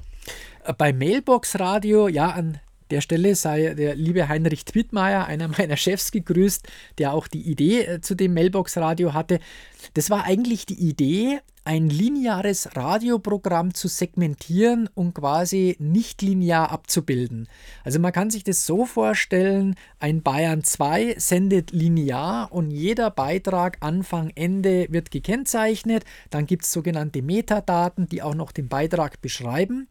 Äh, bei Mailbox Radio, ja, an der Stelle sei der liebe Heinrich Twittmeier, einer meiner Chefs, gegrüßt, der auch die Idee äh, zu dem Mailbox Radio hatte. Das war eigentlich die Idee, ein lineares Radioprogramm zu segmentieren und quasi nicht linear abzubilden. Also man kann sich das so vorstellen, ein Bayern 2 sendet linear und jeder Beitrag Anfang, Ende wird gekennzeichnet. Dann gibt es sogenannte Metadaten, die auch noch den Beitrag beschreiben.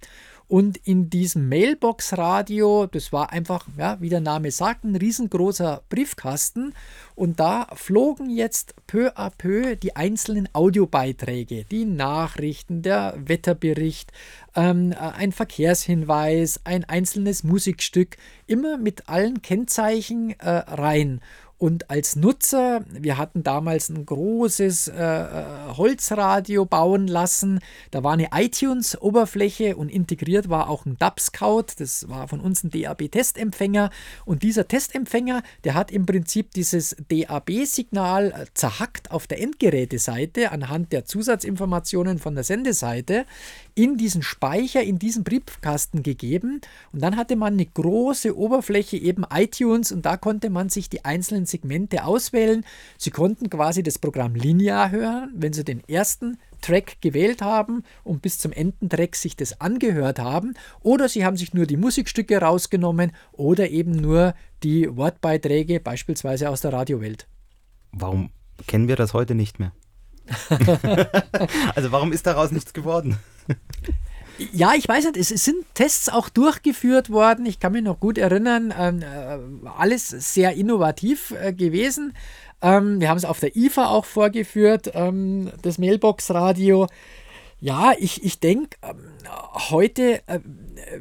Und in diesem Mailbox-Radio, das war einfach, ja, wie der Name sagt, ein riesengroßer Briefkasten. Und da flogen jetzt peu à peu die einzelnen Audiobeiträge, die Nachrichten, der Wetterbericht, ähm, ein Verkehrshinweis, ein einzelnes Musikstück, immer mit allen Kennzeichen äh, rein. Und als Nutzer, wir hatten damals ein großes äh, äh Holzradio bauen lassen. Da war eine iTunes-Oberfläche und integriert war auch ein DAB-Scout. Das war von uns ein DAB-Testempfänger. Und dieser Testempfänger, der hat im Prinzip dieses DAB-Signal äh, zerhackt auf der Endgeräteseite anhand der Zusatzinformationen von der Sendeseite in diesen Speicher, in diesen Briefkasten gegeben. Und dann hatte man eine große Oberfläche, eben iTunes, und da konnte man sich die einzelnen Segmente auswählen. Sie konnten quasi das Programm linear hören, wenn Sie den ersten Track gewählt haben und bis zum Endentrack sich das angehört haben. Oder Sie haben sich nur die Musikstücke rausgenommen oder eben nur die Wortbeiträge, beispielsweise aus der Radiowelt. Warum kennen wir das heute nicht mehr? also warum ist daraus nichts geworden? Ja, ich weiß nicht, es, sind Tests auch durchgeführt worden. Ich kann mich noch gut erinnern, ähm, äh, alles sehr innovativ äh, gewesen. Ähm, wir haben es auf der IFA auch vorgeführt, ähm, das Mailbox-Radio. Ja, ich, ich denke, ähm, heute äh,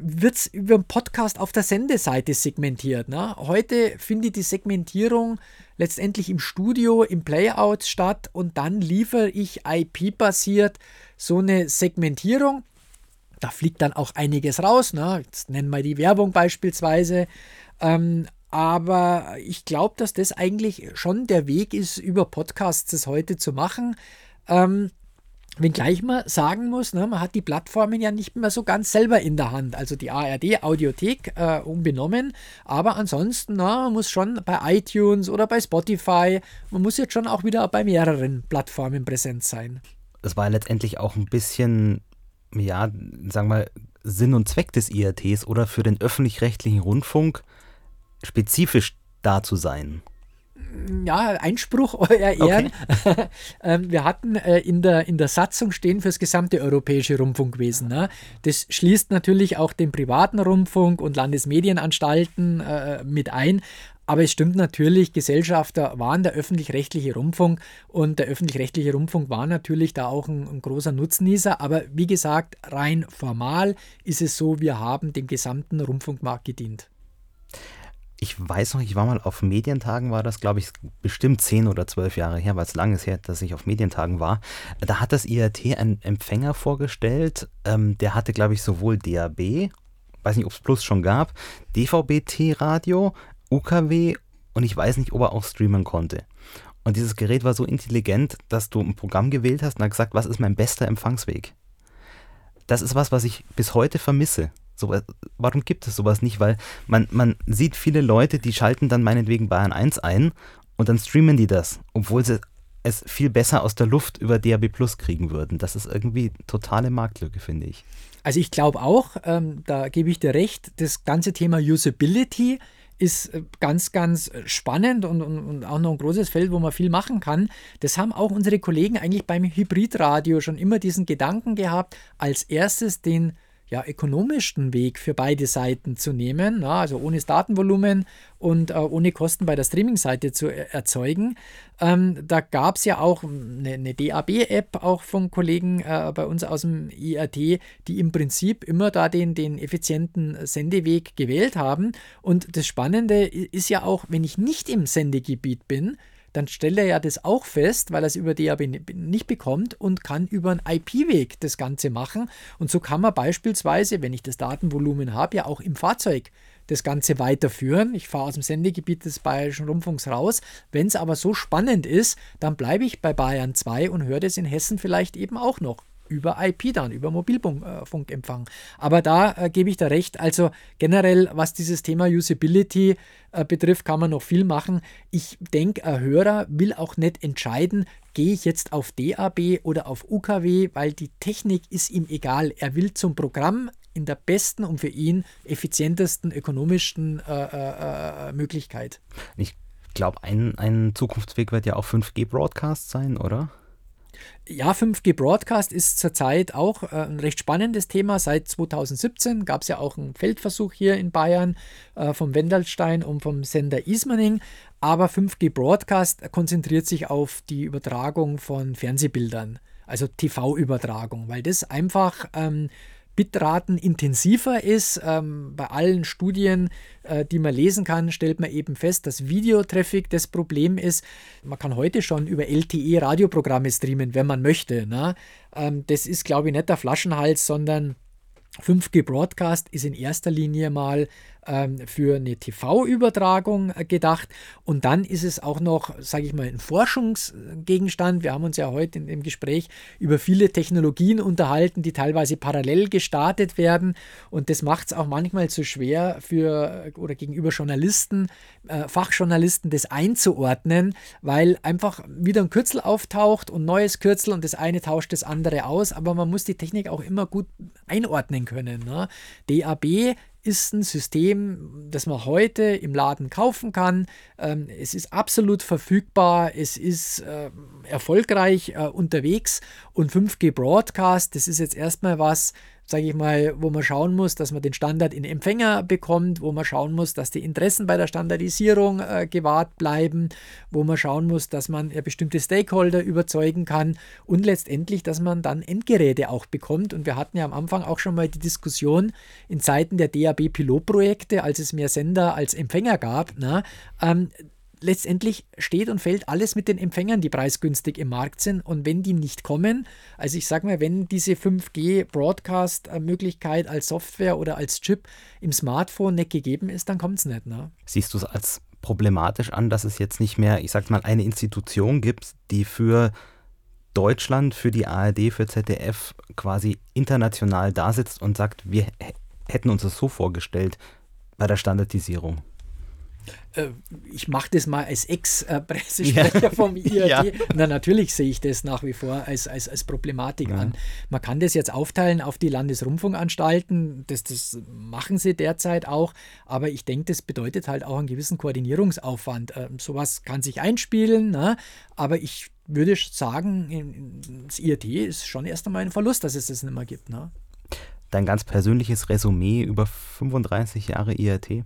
wird es über den Podcast auf der Sendeseite segmentiert. Ne? Heute findet die Segmentierung letztendlich im Studio, im Playout statt und dann liefere ich IP-basiert so eine Segmentierung. Da fliegt dann auch einiges raus. Ne? Jetzt nennen wir die Werbung beispielsweise. Ähm, aber ich glaube, dass das eigentlich schon der Weg ist, über Podcasts das heute zu machen. Ähm, Wenngleich man sagen muss, ne, man hat die Plattformen ja nicht mehr so ganz selber in der Hand. Also die ARD Audiothek äh, unbenommen. Aber ansonsten, na, man muss schon bei iTunes oder bei Spotify, man muss jetzt schon auch wieder bei mehreren Plattformen präsent sein. Das war letztendlich auch ein bisschen, ja, sagen wir mal, Sinn und Zweck des IRTs oder für den öffentlich-rechtlichen Rundfunk spezifisch da zu sein? ja, Einspruch, euer Ehren. Okay. Ähm, wir hatten äh, in, der, in der Satzung stehen für das gesamte europäische Rundfunkwesen. Ne? Das schließt natürlich auch den privaten Rundfunk und Landesmedienanstalten äh, mit ein. Aber es stimmt natürlich, Gesellschafter waren der öffentlich-rechtliche Rundfunk und der öffentlich-rechtliche Rundfunk war natürlich da auch ein, ein, großer Nutznießer. Aber wie gesagt, rein formal ist es so, wir haben dem gesamten Rundfunkmarkt gedient ich weiß noch, ich war mal auf Medientagen, war das, glaube ich, bestimmt zehn oder zwölf Jahre her, weil es lange ist her, dass ich auf Medientagen war. Da hat das IRT einen Empfänger vorgestellt, ähm, der hatte, glaube ich, sowohl DAB, weiß nicht, ob es Plus schon gab, DVB-T-Radio, UKW und ich weiß nicht, ob er auch streamen konnte. Und dieses Gerät war so intelligent, dass du ein Programm gewählt hast und hat gesagt, was ist mein bester Empfangsweg? Das ist was, was ich bis heute vermisse. So, warum gibt es sowas nicht? Weil man, man sieht viele Leute, die schalten dann meinetwegen Bayern 1 ein und dann streamen die das, obwohl sie es viel besser aus der Luft über DAB Plus kriegen würden. Das ist irgendwie totale Marktlücke, finde ich. Also ich glaube auch, ähm, da gebe ich dir recht, das ganze Thema Usability ist äh, ganz, ganz spannend und, und, und, auch noch ein großes Feld, wo man viel machen kann. Das haben auch unsere Kollegen eigentlich beim Hybridradio schon immer diesen Gedanken gehabt, als erstes den ja, ökonomischsten Weg für beide Seiten zu nehmen, na, also ohne Datenvolumen und äh, ohne Kosten bei der Streaming-Seite zu er erzeugen. Ähm, da gab es ja auch eine, eine DAB-App auch von Kollegen äh, bei uns aus dem IRT, die im Prinzip immer da den, den effizienten Sendeweg gewählt haben. Und das Spannende ist ja auch, wenn ich nicht im Sendegebiet bin, dann stellt er ja das auch fest, weil er es über DAB nicht bekommt und kann über einen IP-Weg das Ganze machen. Und so kann man beispielsweise, wenn ich das Datenvolumen habe, ja auch im Fahrzeug das Ganze weiterführen. Ich fahre aus dem Sendegebiet des Bayerischen Rundfunks raus. Wenn es aber so spannend ist, dann bleibe ich bei Bayern 2 und höre das in Hessen vielleicht eben auch noch über IP dann, über Mobilfunkempfang. Aber da äh, gebe ich da recht. Also generell, was dieses Thema Usability äh, betrifft, kann man noch viel machen. Ich denke, ein Hörer will auch nicht entscheiden, gehe ich jetzt auf DAB oder auf UKW, weil die Technik ist ihm egal. Er will zum Programm in der besten und für ihn effizientesten, ökonomischsten äh, äh, äh Möglichkeit. Ich glaube, ein, ein Zukunftsweg wird ja auch 5G-Broadcast sein, oder? Ja, 5G Broadcast ist zurzeit auch äh, ein recht spannendes Thema. Seit 2017 gab es ja auch einen Feldversuch hier in Bayern äh, vom Wendelstein und vom Sender Ismaning. Aber 5G Broadcast konzentriert sich auf die Übertragung von Fernsehbildern, also TV-Übertragung, weil das einfach ähm, Bitraten intensiver ist. Ähm, bei allen Studien, äh, die man lesen kann, stellt man eben fest, dass Videotraffic das Problem ist. Man kann heute schon über LTE Radioprogramme streamen, wenn man möchte. Ne? Ähm, das ist, glaube ich, nicht der Flaschenhals, sondern 5G Broadcast ist in erster Linie mal ähm, für eine TV-Übertragung äh, gedacht. Und dann ist es auch noch, sage ich mal, ein Forschungsgegenstand. Wir haben uns ja heute in dem Gespräch über viele Technologien unterhalten, die teilweise parallel gestartet werden. Und das macht es auch manchmal zu schwer für äh, oder gegenüber Journalisten, äh, Fachjournalisten, das einzuordnen, weil einfach wieder ein Kürzel auftaucht und neues Kürzel und das eine tauscht das andere aus. Aber man muss die Technik auch immer gut einordnen können. Ne? DAB ist ein System, das man heute im Laden kaufen kann. Ähm, es ist absolut verfügbar, es ist äh, erfolgreich äh, unterwegs und 5G Broadcast, das ist jetzt erstmal was, sage ich mal, wo man schauen muss, dass man den Standard in Empfänger bekommt, wo man schauen muss, dass die Interessen bei der Standardisierung äh, gewahrt bleiben, wo man schauen muss, dass man ja, bestimmte Stakeholder überzeugen kann und letztendlich, dass man dann Endgeräte auch bekommt. Und wir hatten ja am Anfang auch schon mal die Diskussion in Zeiten der DAB-Pilotprojekte, als es mehr Sender als Empfänger gab, na, ähm, letztendlich steht und fällt alles mit den Empfängern, die preisgünstig im Markt sind. Und wenn die nicht kommen, also ich sage mal, wenn diese 5G-Broadcast-Möglichkeit als Software oder als Chip im Smartphone nicht gegeben ist, dann kommt es nicht. Ne? Siehst du es als problematisch an, dass es jetzt nicht mehr, ich sag mal, eine Institution gibt, die für Deutschland, für die ARD, für ZDF quasi international da sitzt und sagt, wir hätten uns das so vorgestellt bei der Standardisierung? Äh, ich mache das mal als Ex-Pressesprecher ja. vom IAT. Ja. Na, natürlich sehe ich das nach wie vor als, als, als Problematik ja. an. Man kann das jetzt aufteilen auf die Landesrundfunkanstalten, das, das machen sie derzeit auch, aber ich denke, das bedeutet halt auch einen gewissen Koordinierungsaufwand. Ähm, sowas kann sich einspielen, ne? aber ich würde sagen, das IAT ist schon erst einmal ein Verlust, dass es das nicht mehr gibt. Ne? Dein ganz persönliches Resümee über 35 Jahre IAT?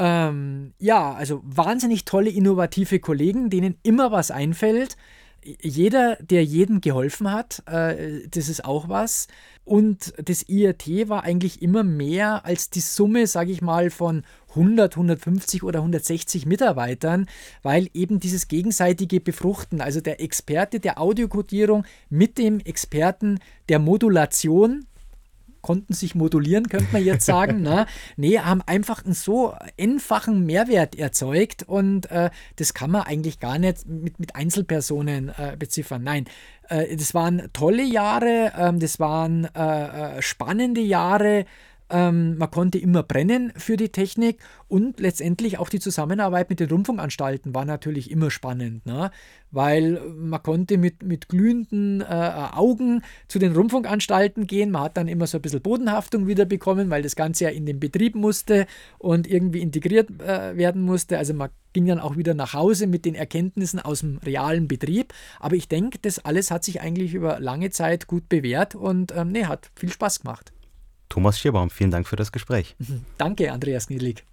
Ähm, ja, also wahnsinnig tolle, innovative Kollegen, denen immer was einfällt. Jeder, der jedem geholfen hat, äh, das ist auch was. Und das IRT war eigentlich immer mehr als die Summe, sage ich mal, von 100, 150 oder 160 Mitarbeitern, weil eben dieses gegenseitige Befruchten, also der Experte der Audiokodierung mit dem Experten der Modulation, konnten sich modulieren, könnte man jetzt sagen. ne? Nee, haben einfach einen so einfachen Mehrwert erzeugt und äh, das kann man eigentlich gar nicht mit, mit Einzelpersonen äh, beziffern. Nein, äh, das waren tolle Jahre, ähm, das waren äh, äh, spannende Jahre. Ähm, man konnte immer brennen für die Technik und letztendlich auch die Zusammenarbeit mit den Rundfunkanstalten war natürlich immer spannend, ne? weil man konnte mit, mit glühenden äh, Augen zu den Rundfunkanstalten gehen. Man hat dann immer so ein bisschen Bodenhaftung wieder bekommen, weil das Ganze ja in den Betrieb musste und irgendwie integriert äh, werden musste. Also man ging dann auch wieder nach Hause mit den Erkenntnissen aus dem realen Betrieb. Aber ich denke, das alles hat sich eigentlich über lange Zeit gut bewährt und ähm, nee, hat viel Spaß gemacht. Thomas Schierbaum, vielen Dank für das Gespräch. Danke, Andreas Niedlig.